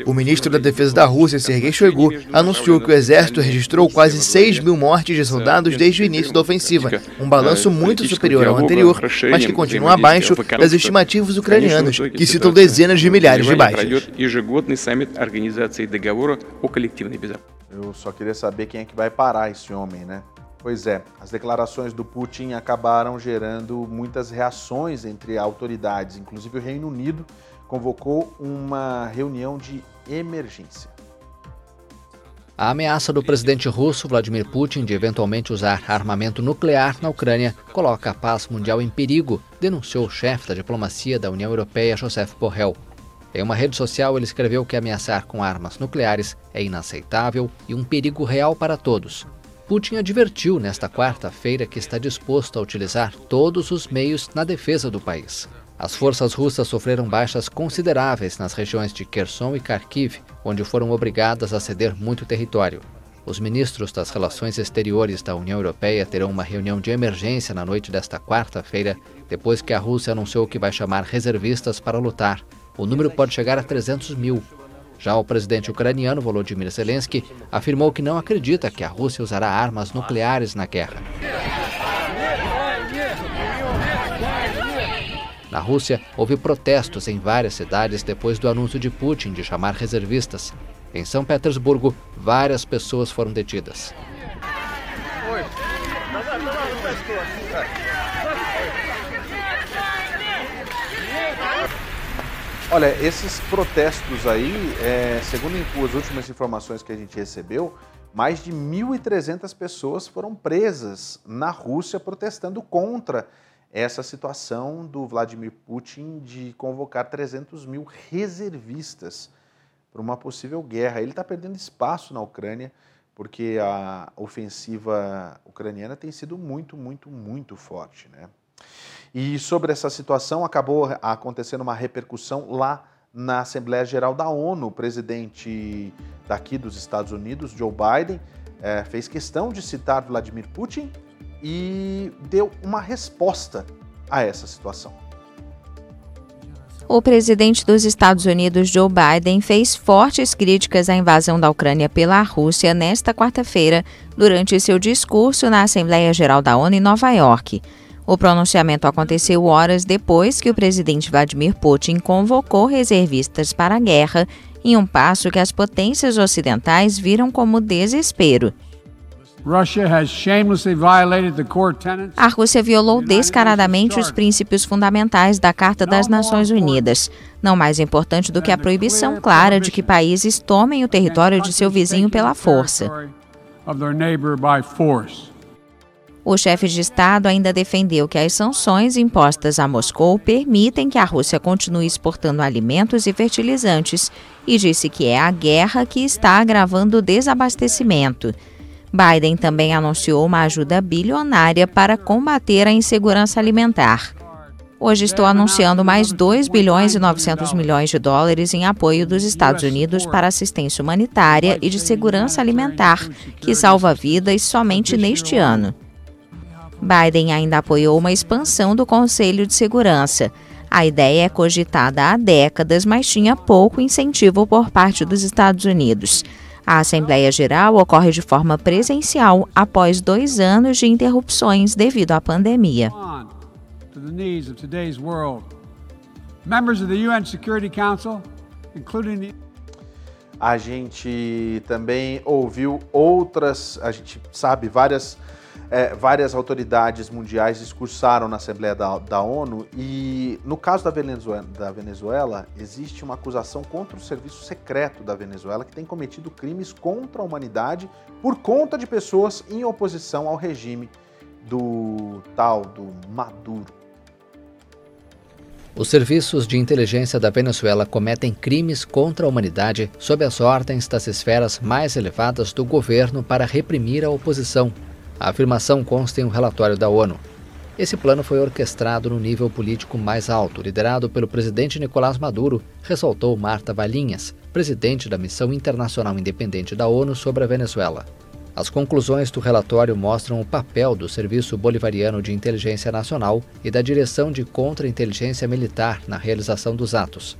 O ministro da Defesa da Rússia, Sergei Shoigu, anunciou que o exército registrou quase 6 mil mortes de soldados desde o início da ofensiva, um balanço muito superior ao anterior, mas que continua abaixo das estimativas ucranianas, que citam dezenas de milhares de baixas. Eu só queria saber quem é que vai parar esse homem, né? Pois é, as declarações do Putin acabaram gerando muitas reações entre autoridades, inclusive o Reino Unido convocou uma reunião de emergência. A ameaça do presidente russo Vladimir Putin de eventualmente usar armamento nuclear na Ucrânia coloca a paz mundial em perigo, denunciou o chefe da diplomacia da União Europeia, Joseph Borrell. Em uma rede social, ele escreveu que ameaçar com armas nucleares é inaceitável e um perigo real para todos, Putin advertiu nesta quarta-feira que está disposto a utilizar todos os meios na defesa do país. As forças russas sofreram baixas consideráveis nas regiões de Kherson e Kharkiv, onde foram obrigadas a ceder muito território. Os ministros das Relações Exteriores da União Europeia terão uma reunião de emergência na noite desta quarta-feira, depois que a Rússia anunciou que vai chamar reservistas para lutar o número pode chegar a 300 mil. Já o presidente ucraniano Volodymyr Zelensky afirmou que não acredita que a Rússia usará armas nucleares na guerra. Na Rússia, houve protestos em várias cidades depois do anúncio de Putin de chamar reservistas. Em São Petersburgo, várias pessoas foram detidas. Olha, esses protestos aí, é, segundo as últimas informações que a gente recebeu, mais de 1.300 pessoas foram presas na Rússia protestando contra essa situação do Vladimir Putin de convocar 300 mil reservistas para uma possível guerra. Ele está perdendo espaço na Ucrânia porque a ofensiva ucraniana tem sido muito, muito, muito forte, né? E sobre essa situação, acabou acontecendo uma repercussão lá na Assembleia Geral da ONU. O presidente daqui dos Estados Unidos, Joe Biden, é, fez questão de citar Vladimir Putin e deu uma resposta a essa situação. O presidente dos Estados Unidos, Joe Biden, fez fortes críticas à invasão da Ucrânia pela Rússia nesta quarta-feira, durante seu discurso na Assembleia Geral da ONU em Nova York. O pronunciamento aconteceu horas depois que o presidente Vladimir Putin convocou reservistas para a guerra, em um passo que as potências ocidentais viram como desespero. A Rússia violou descaradamente os princípios fundamentais da Carta das Nações Unidas, não mais importante do que a proibição clara de que países tomem o território de seu vizinho pela força. O chefe de Estado ainda defendeu que as sanções impostas a Moscou permitem que a Rússia continue exportando alimentos e fertilizantes e disse que é a guerra que está agravando o desabastecimento. Biden também anunciou uma ajuda bilionária para combater a insegurança alimentar. Hoje estou anunciando mais 2 bilhões e 900 milhões de dólares em apoio dos Estados Unidos para assistência humanitária e de segurança alimentar, que salva vidas somente neste ano. Biden ainda apoiou uma expansão do Conselho de Segurança. A ideia é cogitada há décadas, mas tinha pouco incentivo por parte dos Estados Unidos. A Assembleia Geral ocorre de forma presencial após dois anos de interrupções devido à pandemia. A gente também ouviu outras, a gente sabe várias é, várias autoridades mundiais discursaram na Assembleia da, da ONU e, no caso da Venezuela, da Venezuela, existe uma acusação contra o serviço secreto da Venezuela que tem cometido crimes contra a humanidade por conta de pessoas em oposição ao regime do tal, do Maduro. Os serviços de inteligência da Venezuela cometem crimes contra a humanidade sob as ordens das esferas mais elevadas do governo para reprimir a oposição, a afirmação consta em um relatório da ONU. Esse plano foi orquestrado no nível político mais alto, liderado pelo presidente Nicolás Maduro, ressaltou Marta Valinhas, presidente da Missão Internacional Independente da ONU sobre a Venezuela. As conclusões do relatório mostram o papel do Serviço Bolivariano de Inteligência Nacional e da Direção de Contra-Inteligência Militar na realização dos atos.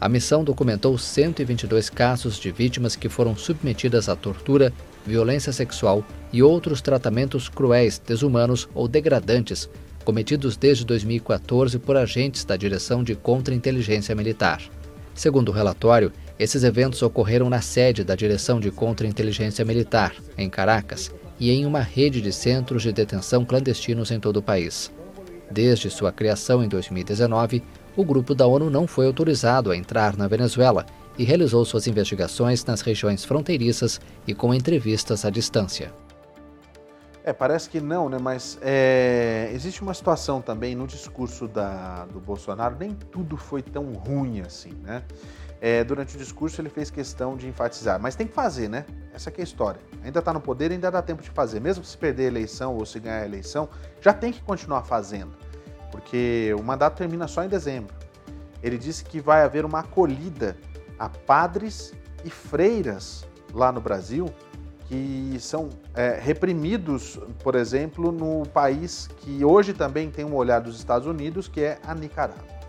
A missão documentou 122 casos de vítimas que foram submetidas à tortura, violência sexual e outros tratamentos cruéis, desumanos ou degradantes cometidos desde 2014 por agentes da Direção de Contra-Inteligência Militar. Segundo o relatório, esses eventos ocorreram na sede da Direção de Contra-Inteligência Militar, em Caracas, e em uma rede de centros de detenção clandestinos em todo o país. Desde sua criação em 2019, o grupo da ONU não foi autorizado a entrar na Venezuela e realizou suas investigações nas regiões fronteiriças e com entrevistas à distância. É, parece que não, né? Mas é, existe uma situação também no discurso da, do Bolsonaro, nem tudo foi tão ruim assim, né? É, durante o discurso ele fez questão de enfatizar, mas tem que fazer, né? Essa é a história. Ainda está no poder, ainda dá tempo de fazer. Mesmo se perder a eleição ou se ganhar a eleição, já tem que continuar fazendo, porque o mandato termina só em dezembro. Ele disse que vai haver uma acolhida a padres e freiras lá no Brasil que são é, reprimidos, por exemplo, no país que hoje também tem um olhar dos Estados Unidos, que é a Nicarágua.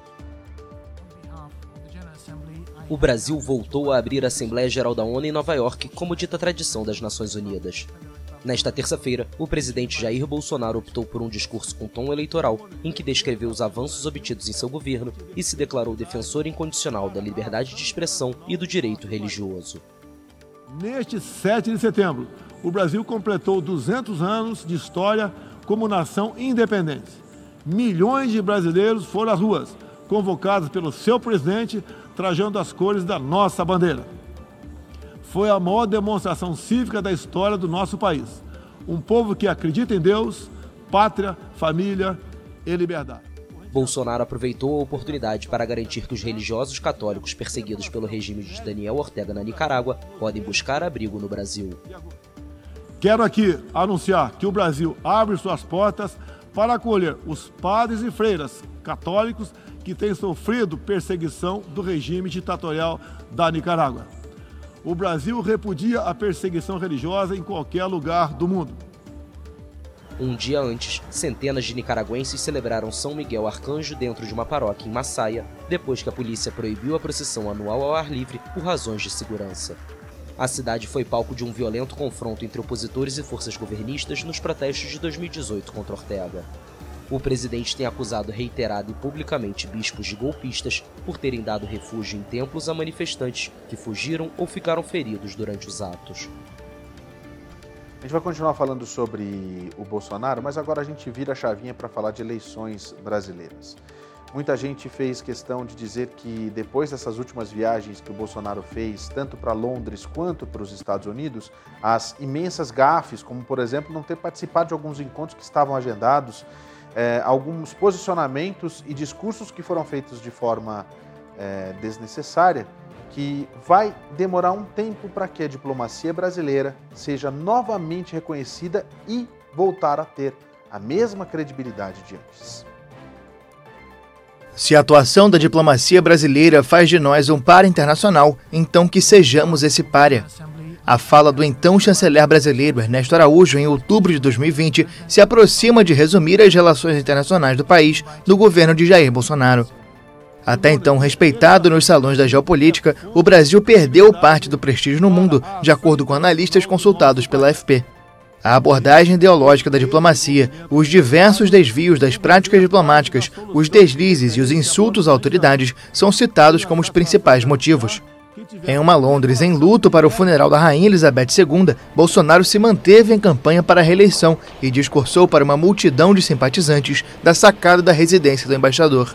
o Brasil voltou a abrir a Assembleia Geral da ONU em Nova York, como dita tradição das Nações Unidas. Nesta terça-feira, o presidente Jair Bolsonaro optou por um discurso com tom eleitoral, em que descreveu os avanços obtidos em seu governo e se declarou defensor incondicional da liberdade de expressão e do direito religioso. Neste 7 de setembro, o Brasil completou 200 anos de história como nação independente. Milhões de brasileiros foram às ruas, convocados pelo seu presidente, trajando as cores da nossa bandeira foi a maior demonstração cívica da história do nosso país. Um povo que acredita em Deus, pátria, família e liberdade. Bolsonaro aproveitou a oportunidade para garantir que os religiosos católicos perseguidos pelo regime de Daniel Ortega na Nicarágua podem buscar abrigo no Brasil. Quero aqui anunciar que o Brasil abre suas portas para acolher os padres e freiras católicos que têm sofrido perseguição do regime ditatorial da Nicarágua o Brasil repudia a perseguição religiosa em qualquer lugar do mundo. Um dia antes, centenas de nicaragüenses celebraram São Miguel Arcanjo dentro de uma paróquia em Massaia, depois que a polícia proibiu a procissão anual ao ar livre por razões de segurança. A cidade foi palco de um violento confronto entre opositores e forças governistas nos protestos de 2018 contra Ortega. O presidente tem acusado reiterado e publicamente bispos de golpistas por terem dado refúgio em templos a manifestantes que fugiram ou ficaram feridos durante os atos. A gente vai continuar falando sobre o Bolsonaro, mas agora a gente vira a chavinha para falar de eleições brasileiras. Muita gente fez questão de dizer que depois dessas últimas viagens que o Bolsonaro fez, tanto para Londres quanto para os Estados Unidos, as imensas gafes, como por exemplo não ter participado de alguns encontros que estavam agendados, é, alguns posicionamentos e discursos que foram feitos de forma é, desnecessária, que vai demorar um tempo para que a diplomacia brasileira seja novamente reconhecida e voltar a ter a mesma credibilidade de antes. Se a atuação da diplomacia brasileira faz de nós um par internacional, então que sejamos esse párea. A fala do então chanceler brasileiro Ernesto Araújo, em outubro de 2020, se aproxima de resumir as relações internacionais do país no governo de Jair Bolsonaro. Até então respeitado nos salões da geopolítica, o Brasil perdeu parte do prestígio no mundo, de acordo com analistas consultados pela AFP. A abordagem ideológica da diplomacia, os diversos desvios das práticas diplomáticas, os deslizes e os insultos a autoridades são citados como os principais motivos. Em uma Londres em luto para o funeral da Rainha Elizabeth II, Bolsonaro se manteve em campanha para a reeleição e discursou para uma multidão de simpatizantes da sacada da residência do embaixador.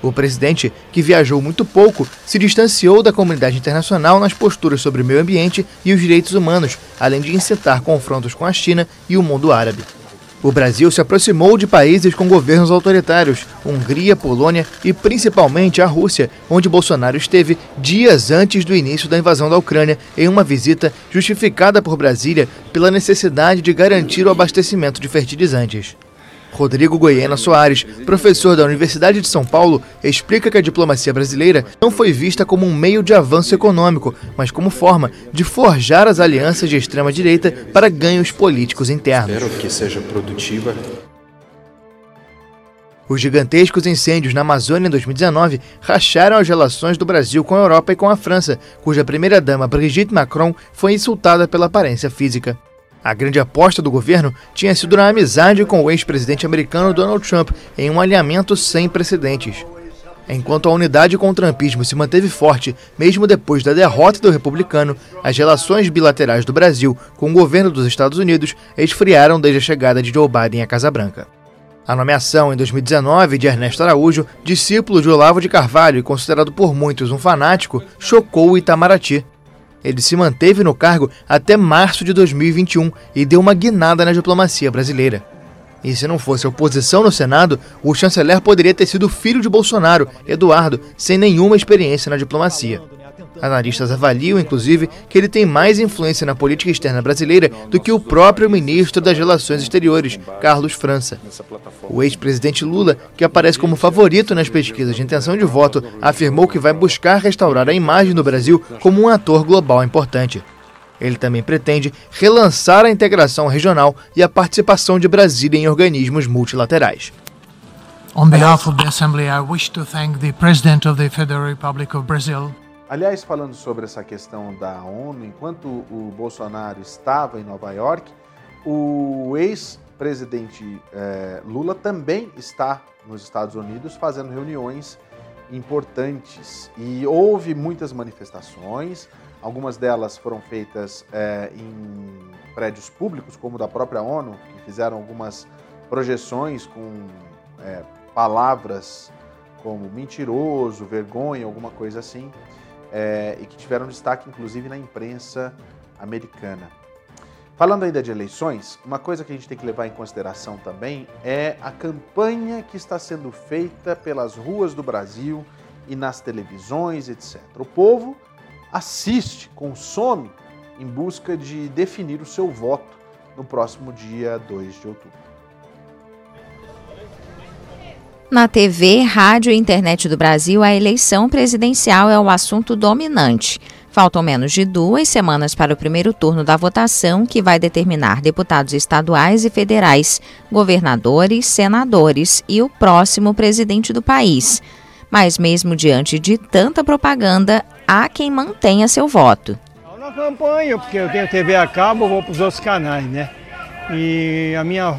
O presidente, que viajou muito pouco, se distanciou da comunidade internacional nas posturas sobre o meio ambiente e os direitos humanos, além de incitar confrontos com a China e o mundo árabe. O Brasil se aproximou de países com governos autoritários, Hungria, Polônia e principalmente a Rússia, onde Bolsonaro esteve dias antes do início da invasão da Ucrânia, em uma visita justificada por Brasília pela necessidade de garantir o abastecimento de fertilizantes. Rodrigo Goiena Soares, professor da Universidade de São Paulo, explica que a diplomacia brasileira não foi vista como um meio de avanço econômico, mas como forma de forjar as alianças de extrema-direita para ganhos políticos internos. Espero que seja produtiva. Os gigantescos incêndios na Amazônia em 2019 racharam as relações do Brasil com a Europa e com a França, cuja primeira-dama Brigitte Macron foi insultada pela aparência física. A grande aposta do governo tinha sido na amizade com o ex-presidente americano Donald Trump, em um alinhamento sem precedentes. Enquanto a unidade com o trumpismo se manteve forte, mesmo depois da derrota do republicano, as relações bilaterais do Brasil com o governo dos Estados Unidos esfriaram desde a chegada de Joe Biden à Casa Branca. A nomeação em 2019 de Ernesto Araújo, discípulo de Olavo de Carvalho e considerado por muitos um fanático, chocou o Itamaraty, ele se manteve no cargo até março de 2021 e deu uma guinada na diplomacia brasileira. E se não fosse a oposição no Senado, o chanceler poderia ter sido filho de Bolsonaro, Eduardo, sem nenhuma experiência na diplomacia. Analistas avaliam, inclusive, que ele tem mais influência na política externa brasileira do que o próprio ministro das Relações Exteriores, Carlos França. O ex-presidente Lula, que aparece como favorito nas pesquisas de intenção de voto, afirmou que vai buscar restaurar a imagem do Brasil como um ator global importante. Ele também pretende relançar a integração regional e a participação de Brasília em organismos multilaterais. On behalf of the Assembly, I wish to thank the President of the Federal Republic of Brazil Aliás, falando sobre essa questão da ONU, enquanto o Bolsonaro estava em Nova York, o ex-presidente eh, Lula também está nos Estados Unidos fazendo reuniões importantes e houve muitas manifestações. Algumas delas foram feitas eh, em prédios públicos, como da própria ONU, que fizeram algumas projeções com eh, palavras como mentiroso, vergonha, alguma coisa assim, é, e que tiveram destaque inclusive na imprensa americana. Falando ainda de eleições, uma coisa que a gente tem que levar em consideração também é a campanha que está sendo feita pelas ruas do Brasil e nas televisões, etc. O povo assiste, consome em busca de definir o seu voto no próximo dia 2 de outubro. Na TV, rádio e internet do Brasil, a eleição presidencial é o assunto dominante. Faltam menos de duas semanas para o primeiro turno da votação, que vai determinar deputados estaduais e federais, governadores, senadores e o próximo presidente do país. Mas, mesmo diante de tanta propaganda, há quem mantenha seu voto. Eu não acompanho, porque eu tenho TV a cabo, vou para os outros canais, né? E a minha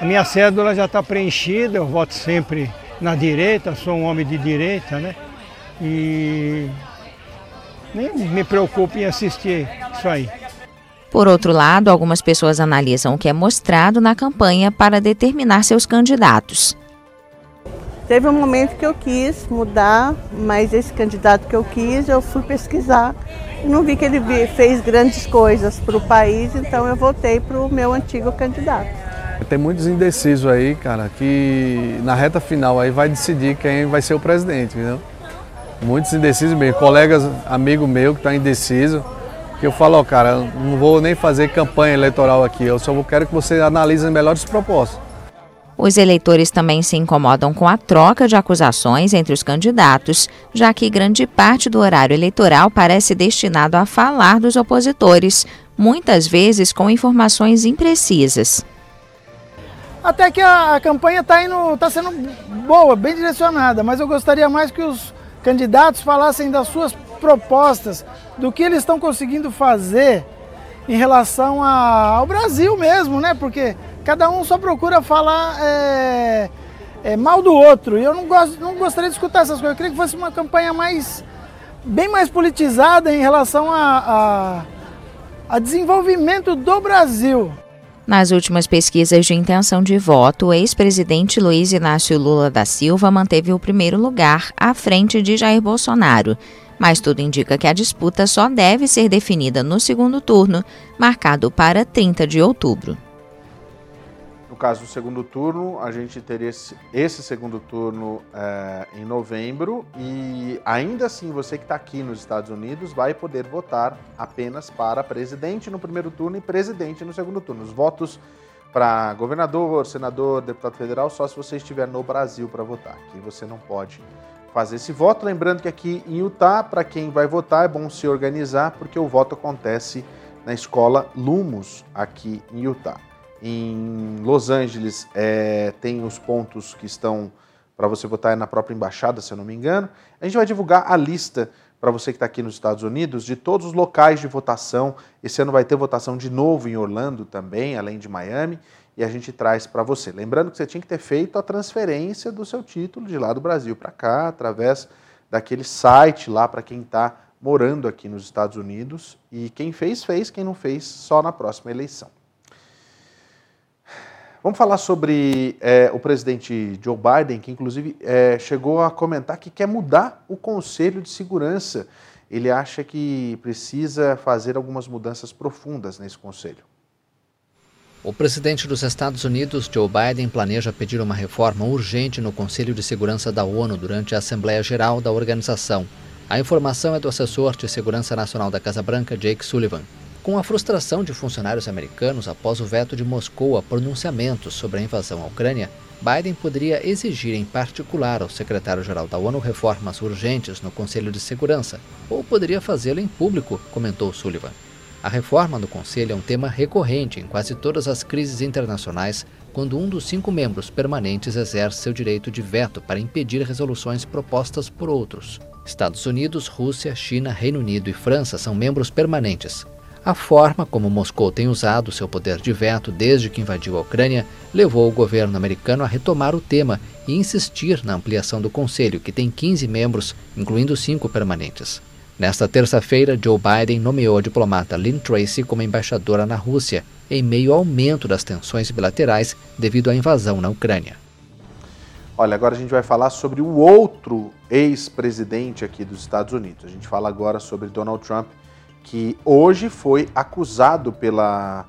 a minha cédula já está preenchida, eu voto sempre na direita, sou um homem de direita, né? E nem me preocupo em assistir isso aí. Por outro lado, algumas pessoas analisam o que é mostrado na campanha para determinar seus candidatos. Teve um momento que eu quis mudar, mas esse candidato que eu quis, eu fui pesquisar e não vi que ele fez grandes coisas para o país, então eu votei para o meu antigo candidato. Tem muitos indecisos aí, cara, que na reta final aí vai decidir quem vai ser o presidente, entendeu? Muitos indecisos mesmo, colegas, amigo meu que está indeciso, que eu falo, ó, cara, não vou nem fazer campanha eleitoral aqui, eu só quero que você analise as melhores propostas. Os eleitores também se incomodam com a troca de acusações entre os candidatos, já que grande parte do horário eleitoral parece destinado a falar dos opositores, muitas vezes com informações imprecisas até que a, a campanha está tá sendo boa, bem direcionada, mas eu gostaria mais que os candidatos falassem das suas propostas, do que eles estão conseguindo fazer em relação a, ao Brasil mesmo, né? Porque cada um só procura falar é, é, mal do outro. E eu não, gosto, não gostaria de escutar essas coisas. Eu queria que fosse uma campanha mais bem mais politizada em relação a, a, a desenvolvimento do Brasil. Nas últimas pesquisas de intenção de voto, o ex-presidente Luiz Inácio Lula da Silva manteve o primeiro lugar à frente de Jair Bolsonaro. Mas tudo indica que a disputa só deve ser definida no segundo turno, marcado para 30 de outubro. No caso do segundo turno, a gente teria esse, segundo turno é, em novembro e ainda assim você que está aqui nos Estados Unidos vai poder votar apenas para presidente no primeiro turno e presidente no segundo turno. Os votos para governador, senador, deputado federal só se você estiver no Brasil para votar. Aqui você não pode fazer esse voto. Lembrando que aqui em Utah, para quem vai votar, é bom se organizar porque o voto acontece na escola Lumos aqui em Utah. Em Los Angeles é, tem os pontos que estão para você votar na própria embaixada, se eu não me engano. A gente vai divulgar a lista para você que está aqui nos Estados Unidos de todos os locais de votação. Esse ano vai ter votação de novo em Orlando também, além de Miami, e a gente traz para você. Lembrando que você tinha que ter feito a transferência do seu título de lá do Brasil para cá, através daquele site lá para quem está morando aqui nos Estados Unidos. E quem fez, fez, quem não fez, só na próxima eleição. Vamos falar sobre é, o presidente Joe Biden, que inclusive é, chegou a comentar que quer mudar o Conselho de Segurança. Ele acha que precisa fazer algumas mudanças profundas nesse conselho. O presidente dos Estados Unidos, Joe Biden, planeja pedir uma reforma urgente no Conselho de Segurança da ONU durante a Assembleia Geral da organização. A informação é do assessor de Segurança Nacional da Casa Branca, Jake Sullivan. Com a frustração de funcionários americanos após o veto de Moscou a pronunciamentos sobre a invasão à Ucrânia, Biden poderia exigir em particular ao secretário-geral da ONU reformas urgentes no Conselho de Segurança, ou poderia fazê-lo em público, comentou Sullivan. A reforma do Conselho é um tema recorrente em quase todas as crises internacionais, quando um dos cinco membros permanentes exerce seu direito de veto para impedir resoluções propostas por outros. Estados Unidos, Rússia, China, Reino Unido e França são membros permanentes. A forma como Moscou tem usado seu poder de veto desde que invadiu a Ucrânia levou o governo americano a retomar o tema e insistir na ampliação do Conselho, que tem 15 membros, incluindo cinco permanentes. Nesta terça-feira, Joe Biden nomeou a diplomata Lynn Tracy como embaixadora na Rússia, em meio ao aumento das tensões bilaterais devido à invasão na Ucrânia. Olha, agora a gente vai falar sobre o outro ex-presidente aqui dos Estados Unidos. A gente fala agora sobre Donald Trump, que hoje foi acusado pela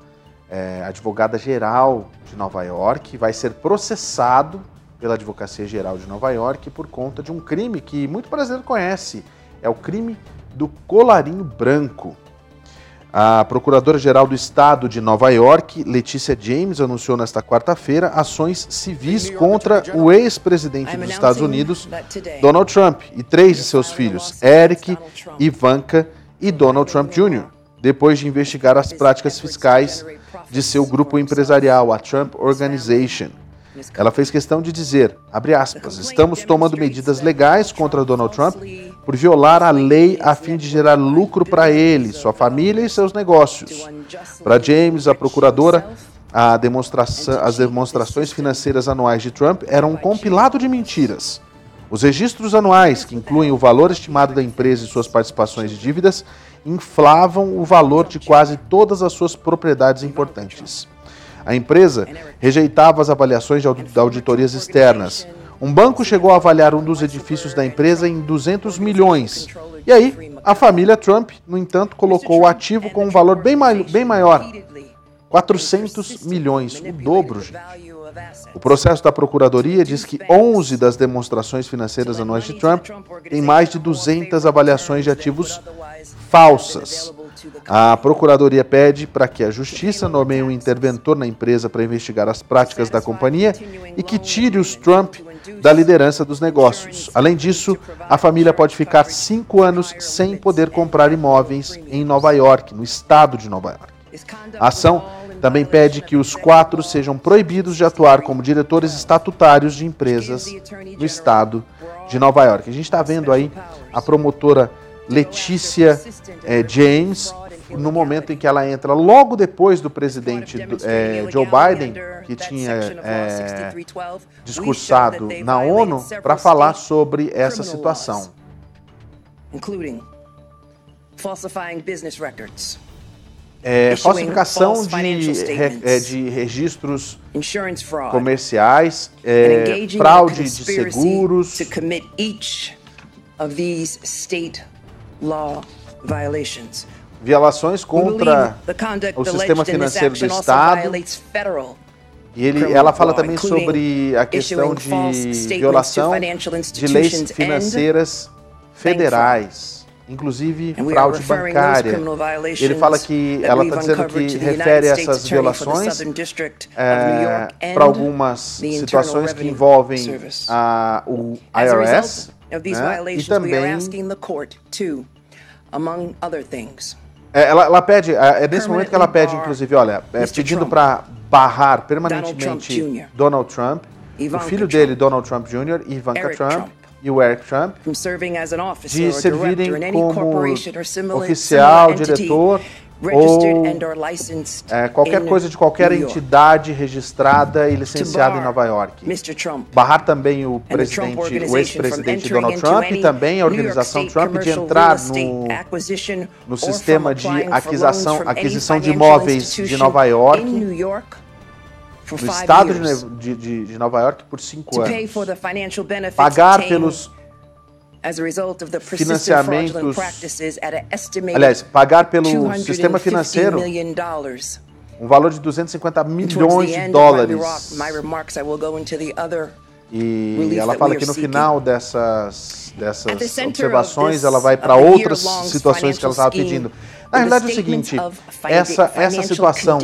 é, advogada-geral de Nova York, vai ser processado pela Advocacia Geral de Nova York por conta de um crime que muito brasileiro conhece. É o crime do colarinho branco. A Procuradora-Geral do Estado de Nova York, Letícia James, anunciou nesta quarta-feira ações civis contra o ex-presidente dos Estados Unidos, Donald Trump, e três de seus filhos, Eric, Ivanka e Donald Trump Jr., depois de investigar as práticas fiscais de seu grupo empresarial, a Trump Organization. Ela fez questão de dizer, aspas, estamos tomando medidas legais contra Donald Trump por violar a lei a fim de gerar lucro para ele, sua família e seus negócios. Para James, a procuradora, a as demonstrações financeiras anuais de Trump eram um compilado de mentiras. Os registros anuais, que incluem o valor estimado da empresa e suas participações e dívidas, inflavam o valor de quase todas as suas propriedades importantes. A empresa rejeitava as avaliações de auditorias externas, um banco chegou a avaliar um dos edifícios da empresa em 200 milhões. E aí, a família Trump, no entanto, colocou o ativo com um valor bem, bem maior 400 milhões, o dobro, gente. O processo da Procuradoria diz que 11 das demonstrações financeiras anuais de Trump têm mais de 200 avaliações de ativos falsas. A Procuradoria pede para que a Justiça nomeie um interventor na empresa para investigar as práticas da companhia e que tire os Trump da liderança dos negócios. Além disso, a família pode ficar cinco anos sem poder comprar imóveis em Nova York, no estado de Nova York. A ação também pede que os quatro sejam proibidos de atuar como diretores estatutários de empresas no estado de Nova York. A gente está vendo aí a promotora Letícia é, James no momento em que ela entra logo depois do presidente é, Joe Biden, que tinha é, discursado na ONU, para falar sobre essa situação. É, falsificação de, é, de registros comerciais, é, fraude de seguros, violações contra o sistema financeiro do Estado. E ele, ela fala também sobre a questão de violação de leis financeiras federais, inclusive fraude bancária. Ele fala que ela está dizendo que refere essas violações é, para algumas situações que envolvem a, o IRS né, e também é, ela, ela, pede, é, é nesse momento que ela pede, inclusive, olha, é, pedindo para barrar permanentemente Donald Trump, o filho dele, Donald Trump Jr., Ivanka Trump, e o Eric Trump, de servirem como oficial, diretor ou é, qualquer coisa de qualquer entidade registrada e licenciada em Nova York. Barrar também o presidente, o ex-presidente Donald Trump e também a organização Trump de entrar no, no sistema de aquisição, aquisição de imóveis de Nova York, no estado de, de, de Nova York por cinco anos. Pagar pelos financiamentos, aliás, pagar pelo sistema financeiro um valor de 250 milhões de dólares. E ela fala que no final dessas, dessas observações ela vai para outras situações que ela estava pedindo. Na realidade é o seguinte, essa, essa situação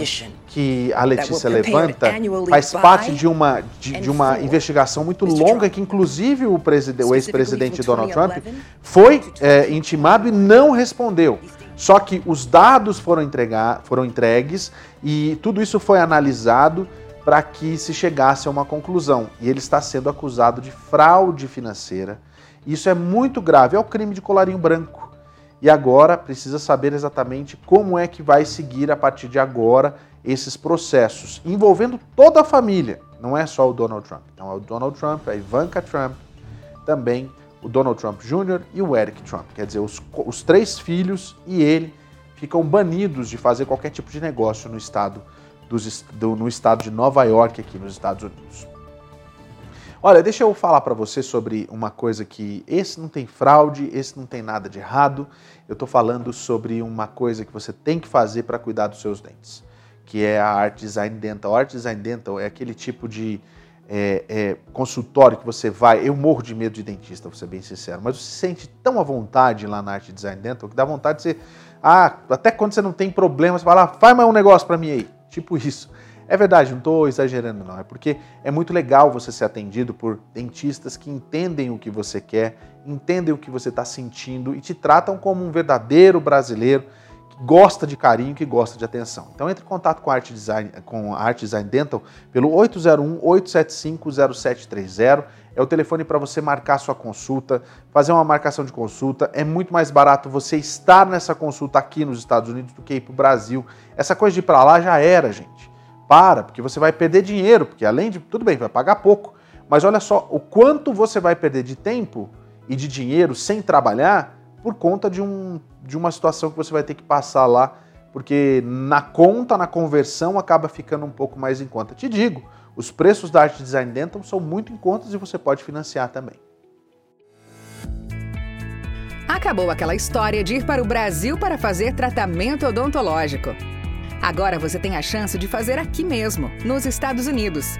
que a Letícia levanta faz parte de uma, de, de uma investigação muito longa que, inclusive, o, o ex-presidente Donald Trump foi é, intimado e não respondeu. Só que os dados foram, entregar, foram entregues e tudo isso foi analisado para que se chegasse a uma conclusão. E ele está sendo acusado de fraude financeira Isso é muito grave, é o crime de colarinho branco. E agora precisa saber exatamente como é que vai seguir a partir de agora esses processos, envolvendo toda a família, não é só o Donald Trump. Então é o Donald Trump, a Ivanka Trump, também o Donald Trump Jr. e o Eric Trump. Quer dizer, os, os três filhos e ele ficam banidos de fazer qualquer tipo de negócio no estado, dos, do, no estado de Nova York, aqui nos Estados Unidos. Olha, deixa eu falar para você sobre uma coisa que esse não tem fraude, esse não tem nada de errado. Eu estou falando sobre uma coisa que você tem que fazer para cuidar dos seus dentes, que é a Art Design Dental. A Art Design Dental é aquele tipo de é, é, consultório que você vai. Eu morro de medo de dentista, vou ser bem sincero, mas você se sente tão à vontade lá na Art Design Dental que dá vontade de você. Ah, até quando você não tem problema, você fala, ah, faz mais um negócio para mim aí. Tipo isso. É verdade, não estou exagerando, não. É porque é muito legal você ser atendido por dentistas que entendem o que você quer, entendem o que você está sentindo e te tratam como um verdadeiro brasileiro que gosta de carinho, que gosta de atenção. Então entre em contato com a Art Design, com a Art Design Dental pelo 801-875-0730. É o telefone para você marcar sua consulta, fazer uma marcação de consulta. É muito mais barato você estar nessa consulta aqui nos Estados Unidos do que ir para o Brasil. Essa coisa de ir para lá já era, gente para, porque você vai perder dinheiro, porque além de tudo bem, vai pagar pouco, mas olha só o quanto você vai perder de tempo e de dinheiro sem trabalhar por conta de, um, de uma situação que você vai ter que passar lá, porque na conta, na conversão, acaba ficando um pouco mais em conta. Te digo, os preços da Arte Design Dental são muito em contas e você pode financiar também. Acabou aquela história de ir para o Brasil para fazer tratamento odontológico. Agora você tem a chance de fazer aqui mesmo, nos Estados Unidos.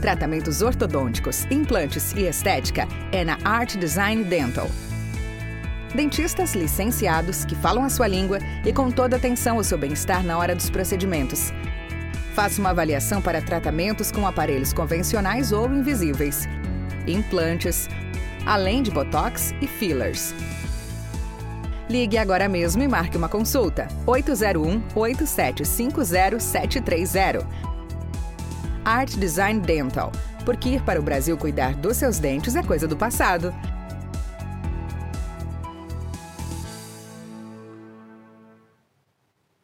Tratamentos ortodônticos, implantes e estética é na Art Design Dental. Dentistas licenciados que falam a sua língua e com toda atenção ao seu bem-estar na hora dos procedimentos. Faça uma avaliação para tratamentos com aparelhos convencionais ou invisíveis, implantes, além de botox e fillers. Ligue agora mesmo e marque uma consulta. 801-8750-730. Art Design Dental. Porque ir para o Brasil cuidar dos seus dentes é coisa do passado.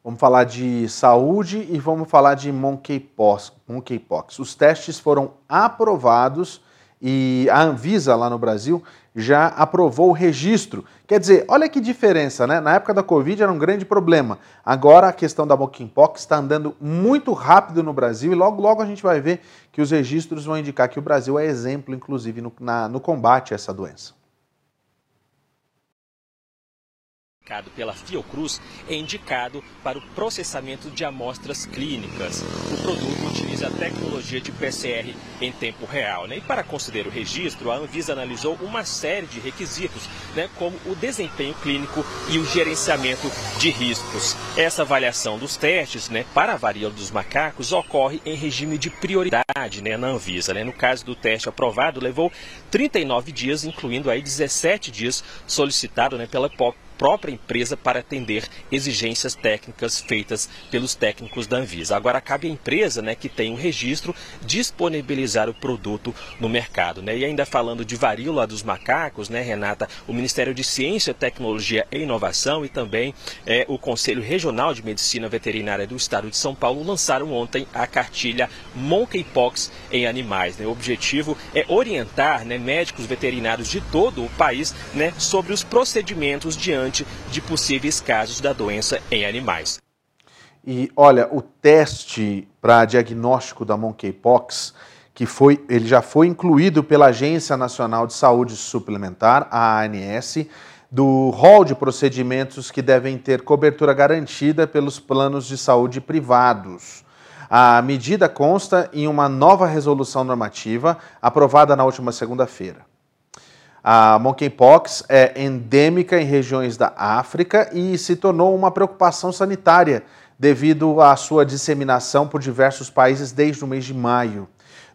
Vamos falar de saúde e vamos falar de monkeypox. monkeypox. Os testes foram aprovados e a Anvisa lá no Brasil já aprovou o registro. Quer dizer, olha que diferença, né? Na época da Covid era um grande problema. Agora a questão da monkeypox está andando muito rápido no Brasil e logo logo a gente vai ver que os registros vão indicar que o Brasil é exemplo, inclusive, no, na, no combate a essa doença. Pela Fiocruz é indicado para o processamento de amostras clínicas. O produto utiliza a tecnologia de PCR em tempo real. Né? E para conceder o registro, a Anvisa analisou uma série de requisitos, né, como o desempenho clínico e o gerenciamento de riscos. Essa avaliação dos testes né, para a varíola dos macacos ocorre em regime de prioridade né, na Anvisa. Né? No caso do teste aprovado, levou 39 dias, incluindo aí 17 dias solicitado né, pela própria empresa para atender exigências técnicas feitas pelos técnicos da Anvisa. Agora cabe à empresa, né, que tem o um registro, disponibilizar o produto no mercado, né? E ainda falando de varíola dos macacos, né, Renata, o Ministério de Ciência, Tecnologia e Inovação e também é, o Conselho Regional de Medicina Veterinária do Estado de São Paulo lançaram ontem a cartilha Monkeypox em animais. Né? O objetivo é orientar né, médicos veterinários de todo o país né, sobre os procedimentos diante de possíveis casos da doença em animais. E olha, o teste para diagnóstico da monkeypox, que foi, ele já foi incluído pela Agência Nacional de Saúde Suplementar, a ANS, do rol de procedimentos que devem ter cobertura garantida pelos planos de saúde privados. A medida consta em uma nova resolução normativa aprovada na última segunda-feira. A monkeypox é endêmica em regiões da África e se tornou uma preocupação sanitária devido à sua disseminação por diversos países desde o mês de maio.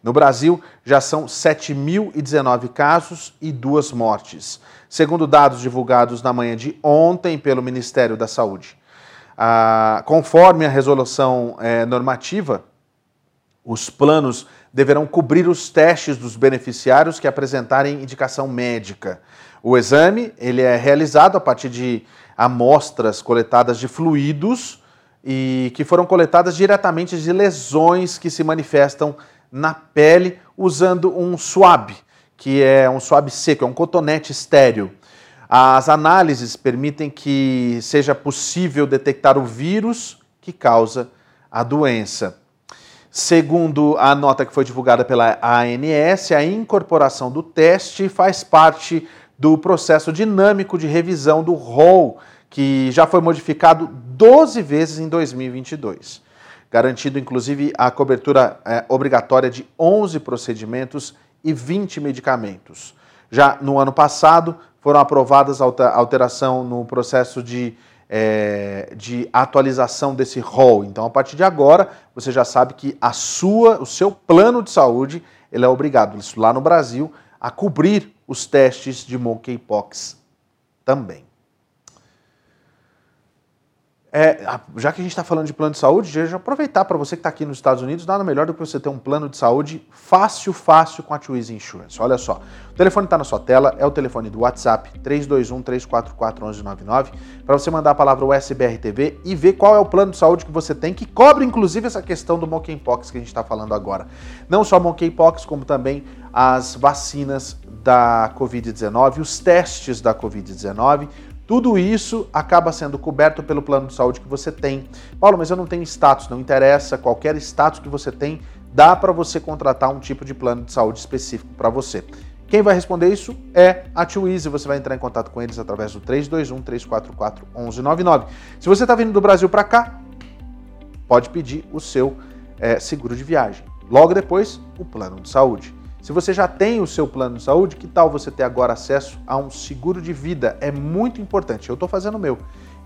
No Brasil, já são 7.019 casos e duas mortes, segundo dados divulgados na manhã de ontem pelo Ministério da Saúde. Ah, conforme a resolução eh, normativa, os planos deverão cobrir os testes dos beneficiários que apresentarem indicação médica. O exame ele é realizado a partir de amostras coletadas de fluidos e que foram coletadas diretamente de lesões que se manifestam na pele usando um swab, que é um swab seco, é um cotonete estéreo. As análises permitem que seja possível detectar o vírus que causa a doença. Segundo a nota que foi divulgada pela ANS, a incorporação do teste faz parte do processo dinâmico de revisão do rol, que já foi modificado 12 vezes em 2022, garantindo inclusive a cobertura é, obrigatória de 11 procedimentos e 20 medicamentos. Já no ano passado, foram aprovadas alteração no processo de é, de atualização desse rol. Então, a partir de agora, você já sabe que a sua, o seu plano de saúde, ele é obrigado, isso lá no Brasil, a cobrir os testes de monkeypox também. É, já que a gente está falando de plano de saúde, já aproveitar para você que está aqui nos Estados Unidos, nada melhor do que você ter um plano de saúde fácil, fácil com a Twizy Insurance. Olha só, o telefone está na sua tela, é o telefone do WhatsApp 321-344-1199, para você mandar a palavra USBRTV e ver qual é o plano de saúde que você tem, que cobre inclusive essa questão do monkeypox que a gente está falando agora. Não só monkeypox, como também as vacinas da Covid-19, os testes da Covid-19, tudo isso acaba sendo coberto pelo plano de saúde que você tem. Paulo, mas eu não tenho status, não interessa, qualquer status que você tem, dá para você contratar um tipo de plano de saúde específico para você. Quem vai responder isso é a Tio Easy. Você vai entrar em contato com eles através do 321 344 1199. Se você está vindo do Brasil para cá, pode pedir o seu é, seguro de viagem. Logo depois, o plano de saúde. Se você já tem o seu plano de saúde, que tal você ter agora acesso a um seguro de vida? É muito importante. Eu estou fazendo o meu.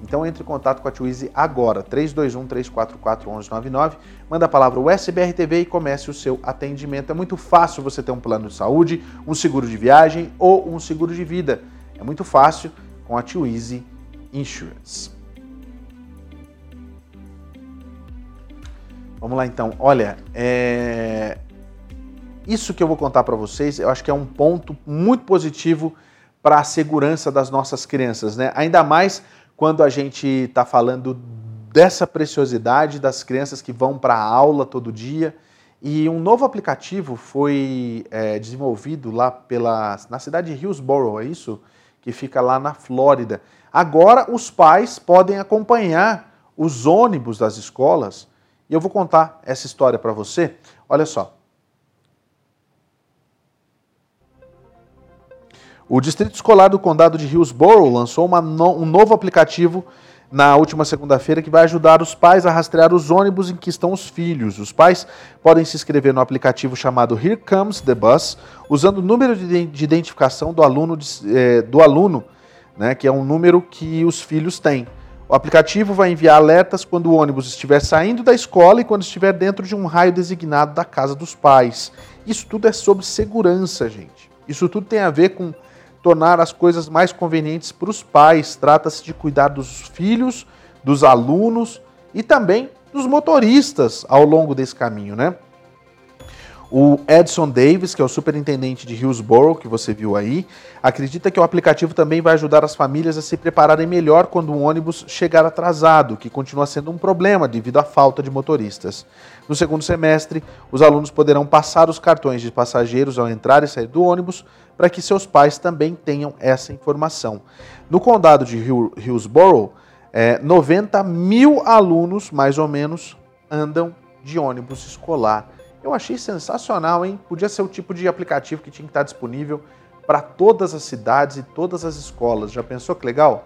Então entre em contato com a Twizy agora, 321-344-1199, manda a palavra USBRTV e comece o seu atendimento. É muito fácil você ter um plano de saúde, um seguro de viagem ou um seguro de vida. É muito fácil com a Twizy Insurance. Vamos lá então. Olha, é... Isso que eu vou contar para vocês, eu acho que é um ponto muito positivo para a segurança das nossas crianças, né? Ainda mais quando a gente está falando dessa preciosidade das crianças que vão para a aula todo dia. E um novo aplicativo foi é, desenvolvido lá pela, na cidade de Hillsborough, é isso? Que fica lá na Flórida. Agora os pais podem acompanhar os ônibus das escolas. E eu vou contar essa história para você. Olha só. O Distrito Escolar do Condado de Hillsborough lançou no, um novo aplicativo na última segunda-feira que vai ajudar os pais a rastrear os ônibus em que estão os filhos. Os pais podem se inscrever no aplicativo chamado Here Comes the Bus, usando o número de identificação do aluno, de, eh, do aluno né, que é um número que os filhos têm. O aplicativo vai enviar alertas quando o ônibus estiver saindo da escola e quando estiver dentro de um raio designado da casa dos pais. Isso tudo é sobre segurança, gente. Isso tudo tem a ver com tornar as coisas mais convenientes para os pais. Trata-se de cuidar dos filhos, dos alunos e também dos motoristas ao longo desse caminho, né? O Edson Davis, que é o superintendente de Hillsborough, que você viu aí, acredita que o aplicativo também vai ajudar as famílias a se prepararem melhor quando o ônibus chegar atrasado, que continua sendo um problema devido à falta de motoristas. No segundo semestre, os alunos poderão passar os cartões de passageiros ao entrar e sair do ônibus para que seus pais também tenham essa informação. No condado de Hillsborough, é, 90 mil alunos, mais ou menos, andam de ônibus escolar eu achei sensacional, hein? Podia ser o tipo de aplicativo que tinha que estar disponível para todas as cidades e todas as escolas. Já pensou que legal?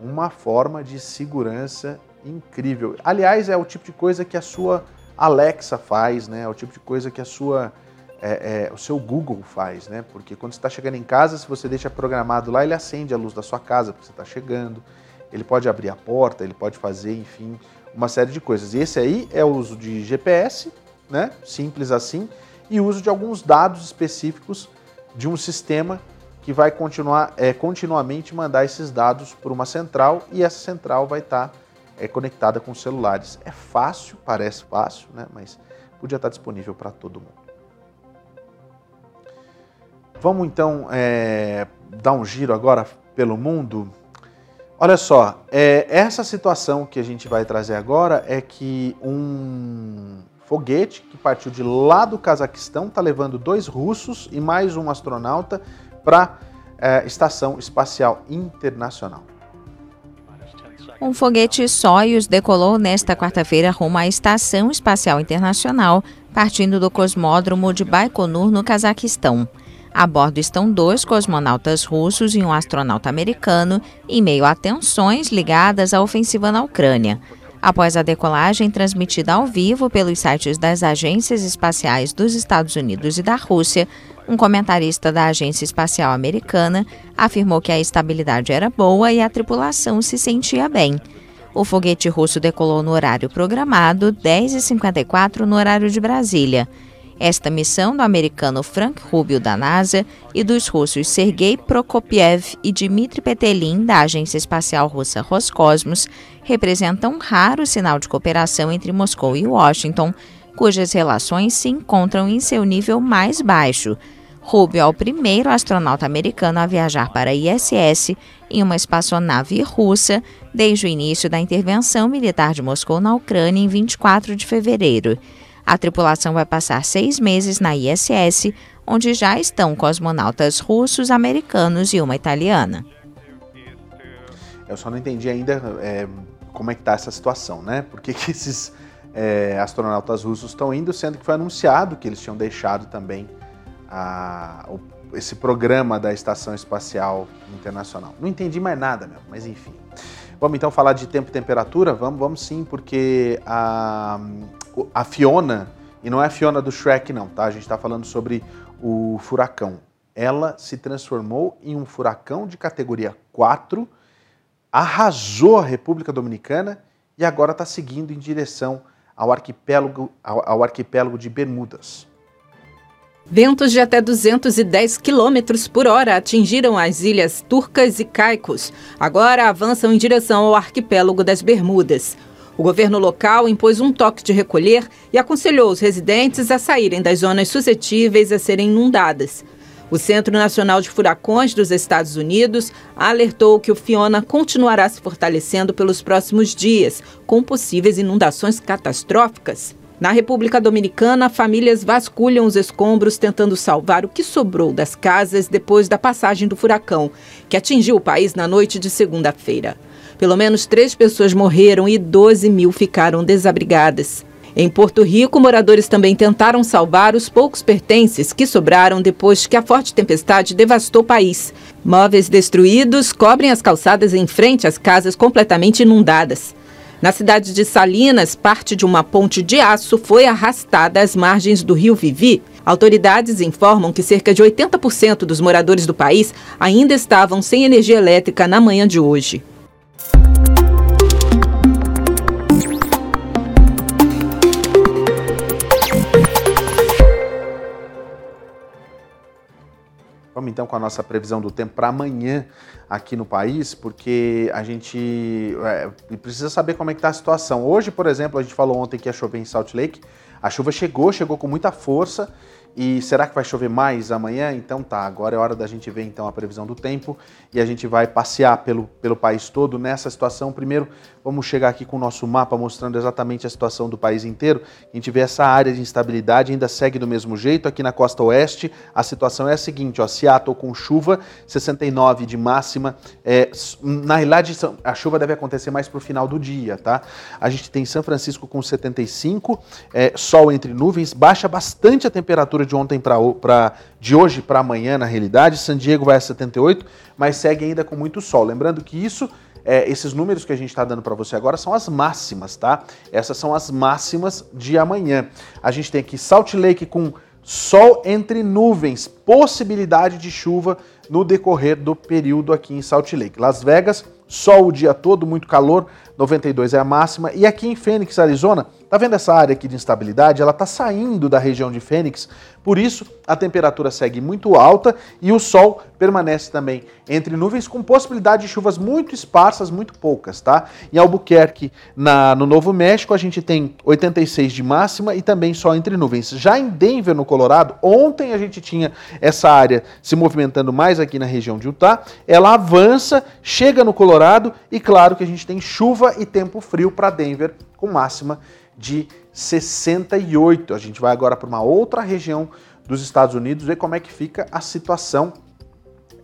Uma forma de segurança incrível. Aliás, é o tipo de coisa que a sua Alexa faz, né? É o tipo de coisa que a sua é, é, o seu Google faz, né? Porque quando você está chegando em casa, se você deixa programado lá, ele acende a luz da sua casa porque você está chegando. Ele pode abrir a porta, ele pode fazer, enfim, uma série de coisas. E esse aí é o uso de GPS né? simples assim, e uso de alguns dados específicos de um sistema que vai continuar é, continuamente mandar esses dados para uma central e essa central vai estar tá, é, conectada com celulares. É fácil, parece fácil, né? mas podia estar disponível para todo mundo. Vamos então é, dar um giro agora pelo mundo. Olha só, é, essa situação que a gente vai trazer agora é que um foguete que partiu de lá do Cazaquistão está levando dois russos e mais um astronauta para a é, Estação Espacial Internacional. Um foguete Soyuz decolou nesta quarta-feira rumo à Estação Espacial Internacional, partindo do cosmódromo de Baikonur, no Cazaquistão. A bordo estão dois cosmonautas russos e um astronauta americano, em meio a tensões ligadas à ofensiva na Ucrânia. Após a decolagem transmitida ao vivo pelos sites das agências espaciais dos Estados Unidos e da Rússia, um comentarista da Agência Espacial Americana afirmou que a estabilidade era boa e a tripulação se sentia bem. O foguete russo decolou no horário programado, 10h54 no horário de Brasília. Esta missão do americano Frank Rubio da NASA e dos russos Sergei Prokopiev e Dmitry Petelin da Agência Espacial Russa Roscosmos representa um raro sinal de cooperação entre Moscou e Washington, cujas relações se encontram em seu nível mais baixo. Rubio é o primeiro astronauta americano a viajar para a ISS em uma espaçonave russa desde o início da intervenção militar de Moscou na Ucrânia em 24 de fevereiro. A tripulação vai passar seis meses na ISS, onde já estão cosmonautas russos, americanos e uma italiana. Eu só não entendi ainda é, como é que está essa situação, né? Por que, que esses é, astronautas russos estão indo, sendo que foi anunciado que eles tinham deixado também a, o, esse programa da Estação Espacial Internacional. Não entendi mais nada, meu, mas enfim. Vamos então falar de tempo e temperatura? Vamos, vamos sim, porque a, a Fiona, e não é a Fiona do Shrek não, tá? A gente está falando sobre o furacão. Ela se transformou em um furacão de categoria 4, arrasou a República Dominicana e agora está seguindo em direção ao arquipélago, ao, ao arquipélago de Bermudas. Ventos de até 210 km por hora atingiram as ilhas Turcas e Caicos. Agora avançam em direção ao arquipélago das Bermudas. O governo local impôs um toque de recolher e aconselhou os residentes a saírem das zonas suscetíveis a serem inundadas. O Centro Nacional de Furacões dos Estados Unidos alertou que o Fiona continuará se fortalecendo pelos próximos dias, com possíveis inundações catastróficas. Na República Dominicana, famílias vasculham os escombros tentando salvar o que sobrou das casas depois da passagem do furacão, que atingiu o país na noite de segunda-feira. Pelo menos três pessoas morreram e 12 mil ficaram desabrigadas. Em Porto Rico, moradores também tentaram salvar os poucos pertences que sobraram depois que a forte tempestade devastou o país. Móveis destruídos cobrem as calçadas em frente às casas completamente inundadas. Na cidade de Salinas, parte de uma ponte de aço foi arrastada às margens do rio Vivi. Autoridades informam que cerca de 80% dos moradores do país ainda estavam sem energia elétrica na manhã de hoje. Vamos então com a nossa previsão do tempo para amanhã aqui no país, porque a gente é, precisa saber como é que está a situação. Hoje, por exemplo, a gente falou ontem que ia chover em Salt Lake. A chuva chegou, chegou com muita força e será que vai chover mais amanhã? Então tá, agora é hora da gente ver então a previsão do tempo e a gente vai passear pelo, pelo país todo nessa situação. Primeiro, vamos chegar aqui com o nosso mapa mostrando exatamente a situação do país inteiro. A gente vê essa área de instabilidade ainda segue do mesmo jeito. Aqui na costa oeste, a situação é a seguinte, ó, Seattle com chuva, 69 de máxima. É, na realidade, a chuva deve acontecer mais para o final do dia, tá? A gente tem São Francisco com 75, é, sol entre nuvens, baixa bastante a temperatura de ontem para de hoje para amanhã, na realidade. San Diego vai a 78, mas segue ainda com muito sol. Lembrando que isso é, esses números que a gente está dando para você agora são as máximas, tá? Essas são as máximas de amanhã. A gente tem aqui Salt Lake com sol entre nuvens, possibilidade de chuva no decorrer do período aqui em Salt Lake. Las Vegas, sol o dia todo, muito calor, 92 é a máxima. E aqui em Phoenix, Arizona, tá vendo essa área aqui de instabilidade? Ela tá saindo da região de Phoenix, por isso a temperatura segue muito alta e o sol permanece também entre nuvens com possibilidade de chuvas muito esparsas, muito poucas, tá? Em Albuquerque, na, no Novo México, a gente tem 86 de máxima e também sol entre nuvens. Já em Denver, no Colorado, ontem a gente tinha essa área se movimentando mais aqui na região de Utah, ela avança, chega no Colorado e claro que a gente tem chuva e tempo frio para Denver com máxima de 68. A gente vai agora para uma outra região dos Estados Unidos ver como é que fica a situação.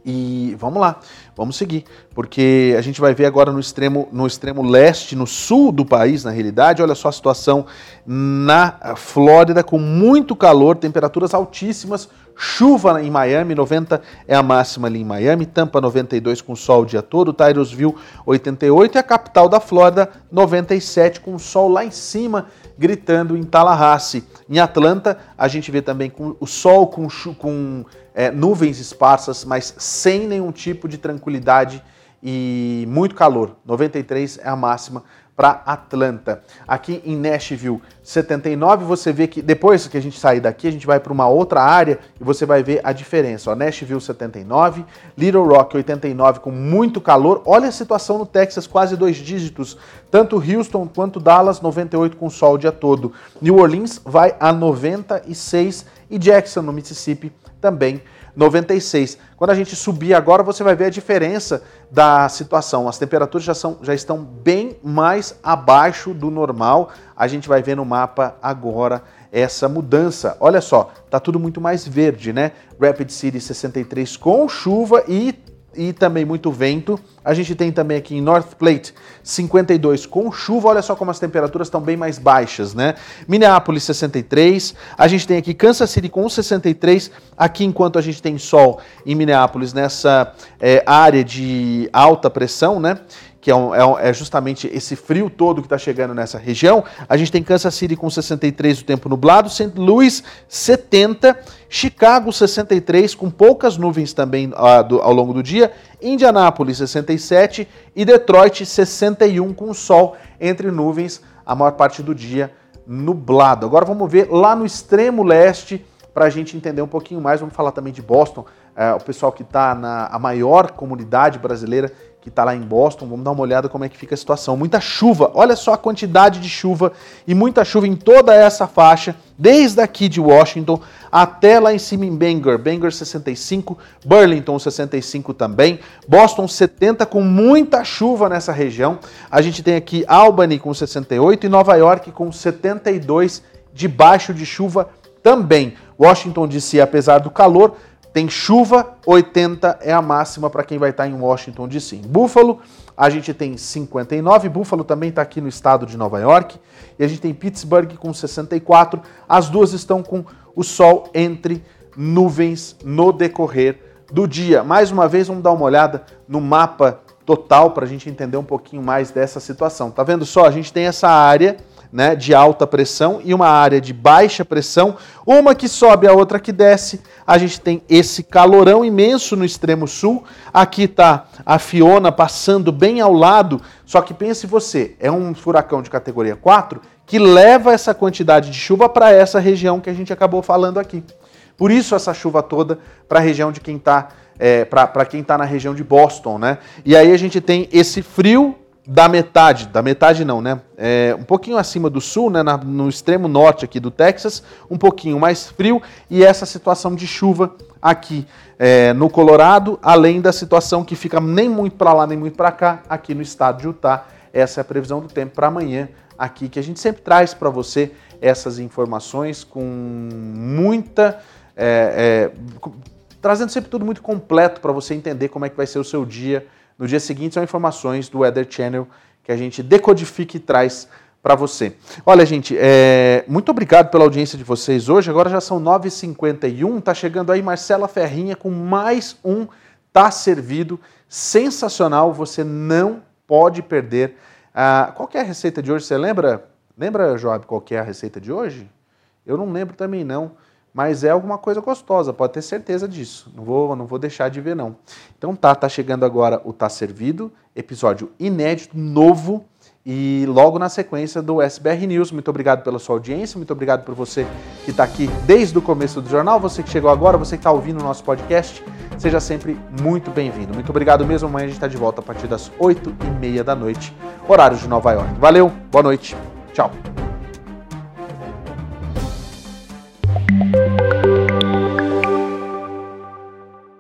E vamos lá, vamos seguir, porque a gente vai ver agora no extremo, no extremo leste, no sul do país, na realidade, olha só a situação na Flórida com muito calor, temperaturas altíssimas, chuva em Miami, 90 é a máxima ali em Miami, Tampa 92 com sol o dia todo, Tyrosville 88 e a capital da Flórida 97 com sol lá em cima gritando em Tallahassee. Em Atlanta, a gente vê também com o sol com, com é, nuvens esparsas, mas sem nenhum tipo de tranquilidade e muito calor. 93 é a máxima para Atlanta. Aqui em Nashville, 79, você vê que depois que a gente sair daqui, a gente vai para uma outra área e você vai ver a diferença. Ó, Nashville 79, Little Rock 89 com muito calor. Olha a situação no Texas, quase dois dígitos. Tanto Houston quanto Dallas 98 com sol o dia todo. New Orleans vai a 96 e Jackson no Mississippi também 96. Quando a gente subir agora, você vai ver a diferença da situação. As temperaturas já, são, já estão bem mais abaixo do normal. A gente vai ver no mapa agora essa mudança. Olha só, tá tudo muito mais verde, né? Rapid City 63 com chuva e e também muito vento. A gente tem também aqui em North Plate 52 com chuva. Olha só como as temperaturas estão bem mais baixas, né? Minneapolis 63. A gente tem aqui Kansas City com 63. Aqui, enquanto a gente tem sol em Minneapolis nessa é, área de alta pressão, né? Que é, um, é, é, justamente esse frio todo que está chegando nessa região. A gente tem Kansas City com 63 o tempo nublado, St. Louis 70, Chicago 63 com poucas nuvens também uh, do, ao longo do dia, Indianápolis 67 e Detroit 61 com sol entre nuvens a maior parte do dia nublado. Agora vamos ver lá no extremo leste para a gente entender um pouquinho mais. Vamos falar também de Boston, uh, o pessoal que está na a maior comunidade brasileira que está lá em Boston. Vamos dar uma olhada como é que fica a situação. Muita chuva, olha só a quantidade de chuva e muita chuva em toda essa faixa, desde aqui de Washington até lá em cima em Bangor. Bangor 65, Burlington 65 também, Boston 70 com muita chuva nessa região. A gente tem aqui Albany com 68 e Nova York com 72 debaixo de chuva também. Washington DC, apesar do calor, tem chuva, 80 é a máxima para quem vai estar tá em Washington DC. Em Buffalo, a gente tem 59, Buffalo também está aqui no estado de Nova York, e a gente tem Pittsburgh com 64. As duas estão com o sol entre nuvens no decorrer do dia. Mais uma vez, vamos dar uma olhada no mapa total para a gente entender um pouquinho mais dessa situação. Tá vendo só? A gente tem essa área né, de alta pressão e uma área de baixa pressão, uma que sobe, a outra que desce. A gente tem esse calorão imenso no extremo sul. Aqui está a Fiona passando bem ao lado. Só que pense você, é um furacão de categoria 4 que leva essa quantidade de chuva para essa região que a gente acabou falando aqui. Por isso essa chuva toda para a região de quem está é, para quem está na região de Boston, né? E aí a gente tem esse frio da metade, da metade não, né? É, um pouquinho acima do sul, né? No extremo norte aqui do Texas, um pouquinho mais frio e essa situação de chuva aqui é, no Colorado, além da situação que fica nem muito para lá nem muito para cá aqui no estado de Utah. Essa é a previsão do tempo para amanhã aqui que a gente sempre traz para você essas informações com muita é, é, trazendo sempre tudo muito completo para você entender como é que vai ser o seu dia no dia seguinte são informações do Weather Channel que a gente decodifica e traz para você. Olha, gente, é... muito obrigado pela audiência de vocês hoje. Agora já são 9h51, tá chegando aí Marcela Ferrinha com mais um Tá Servido. Sensacional, você não pode perder. Ah, qual é a receita de hoje? Você lembra? Lembra, Joab, qual é a receita de hoje? Eu não lembro também não mas é alguma coisa gostosa, pode ter certeza disso. Não vou, não vou deixar de ver não. Então tá, tá chegando agora o Tá Servido, episódio inédito, novo, e logo na sequência do SBR News. Muito obrigado pela sua audiência, muito obrigado por você que está aqui desde o começo do jornal, você que chegou agora, você que está ouvindo o nosso podcast. Seja sempre muito bem-vindo. Muito obrigado mesmo. Amanhã a gente está de volta a partir das 8 e meia da noite, horário de Nova York. Valeu, boa noite, tchau.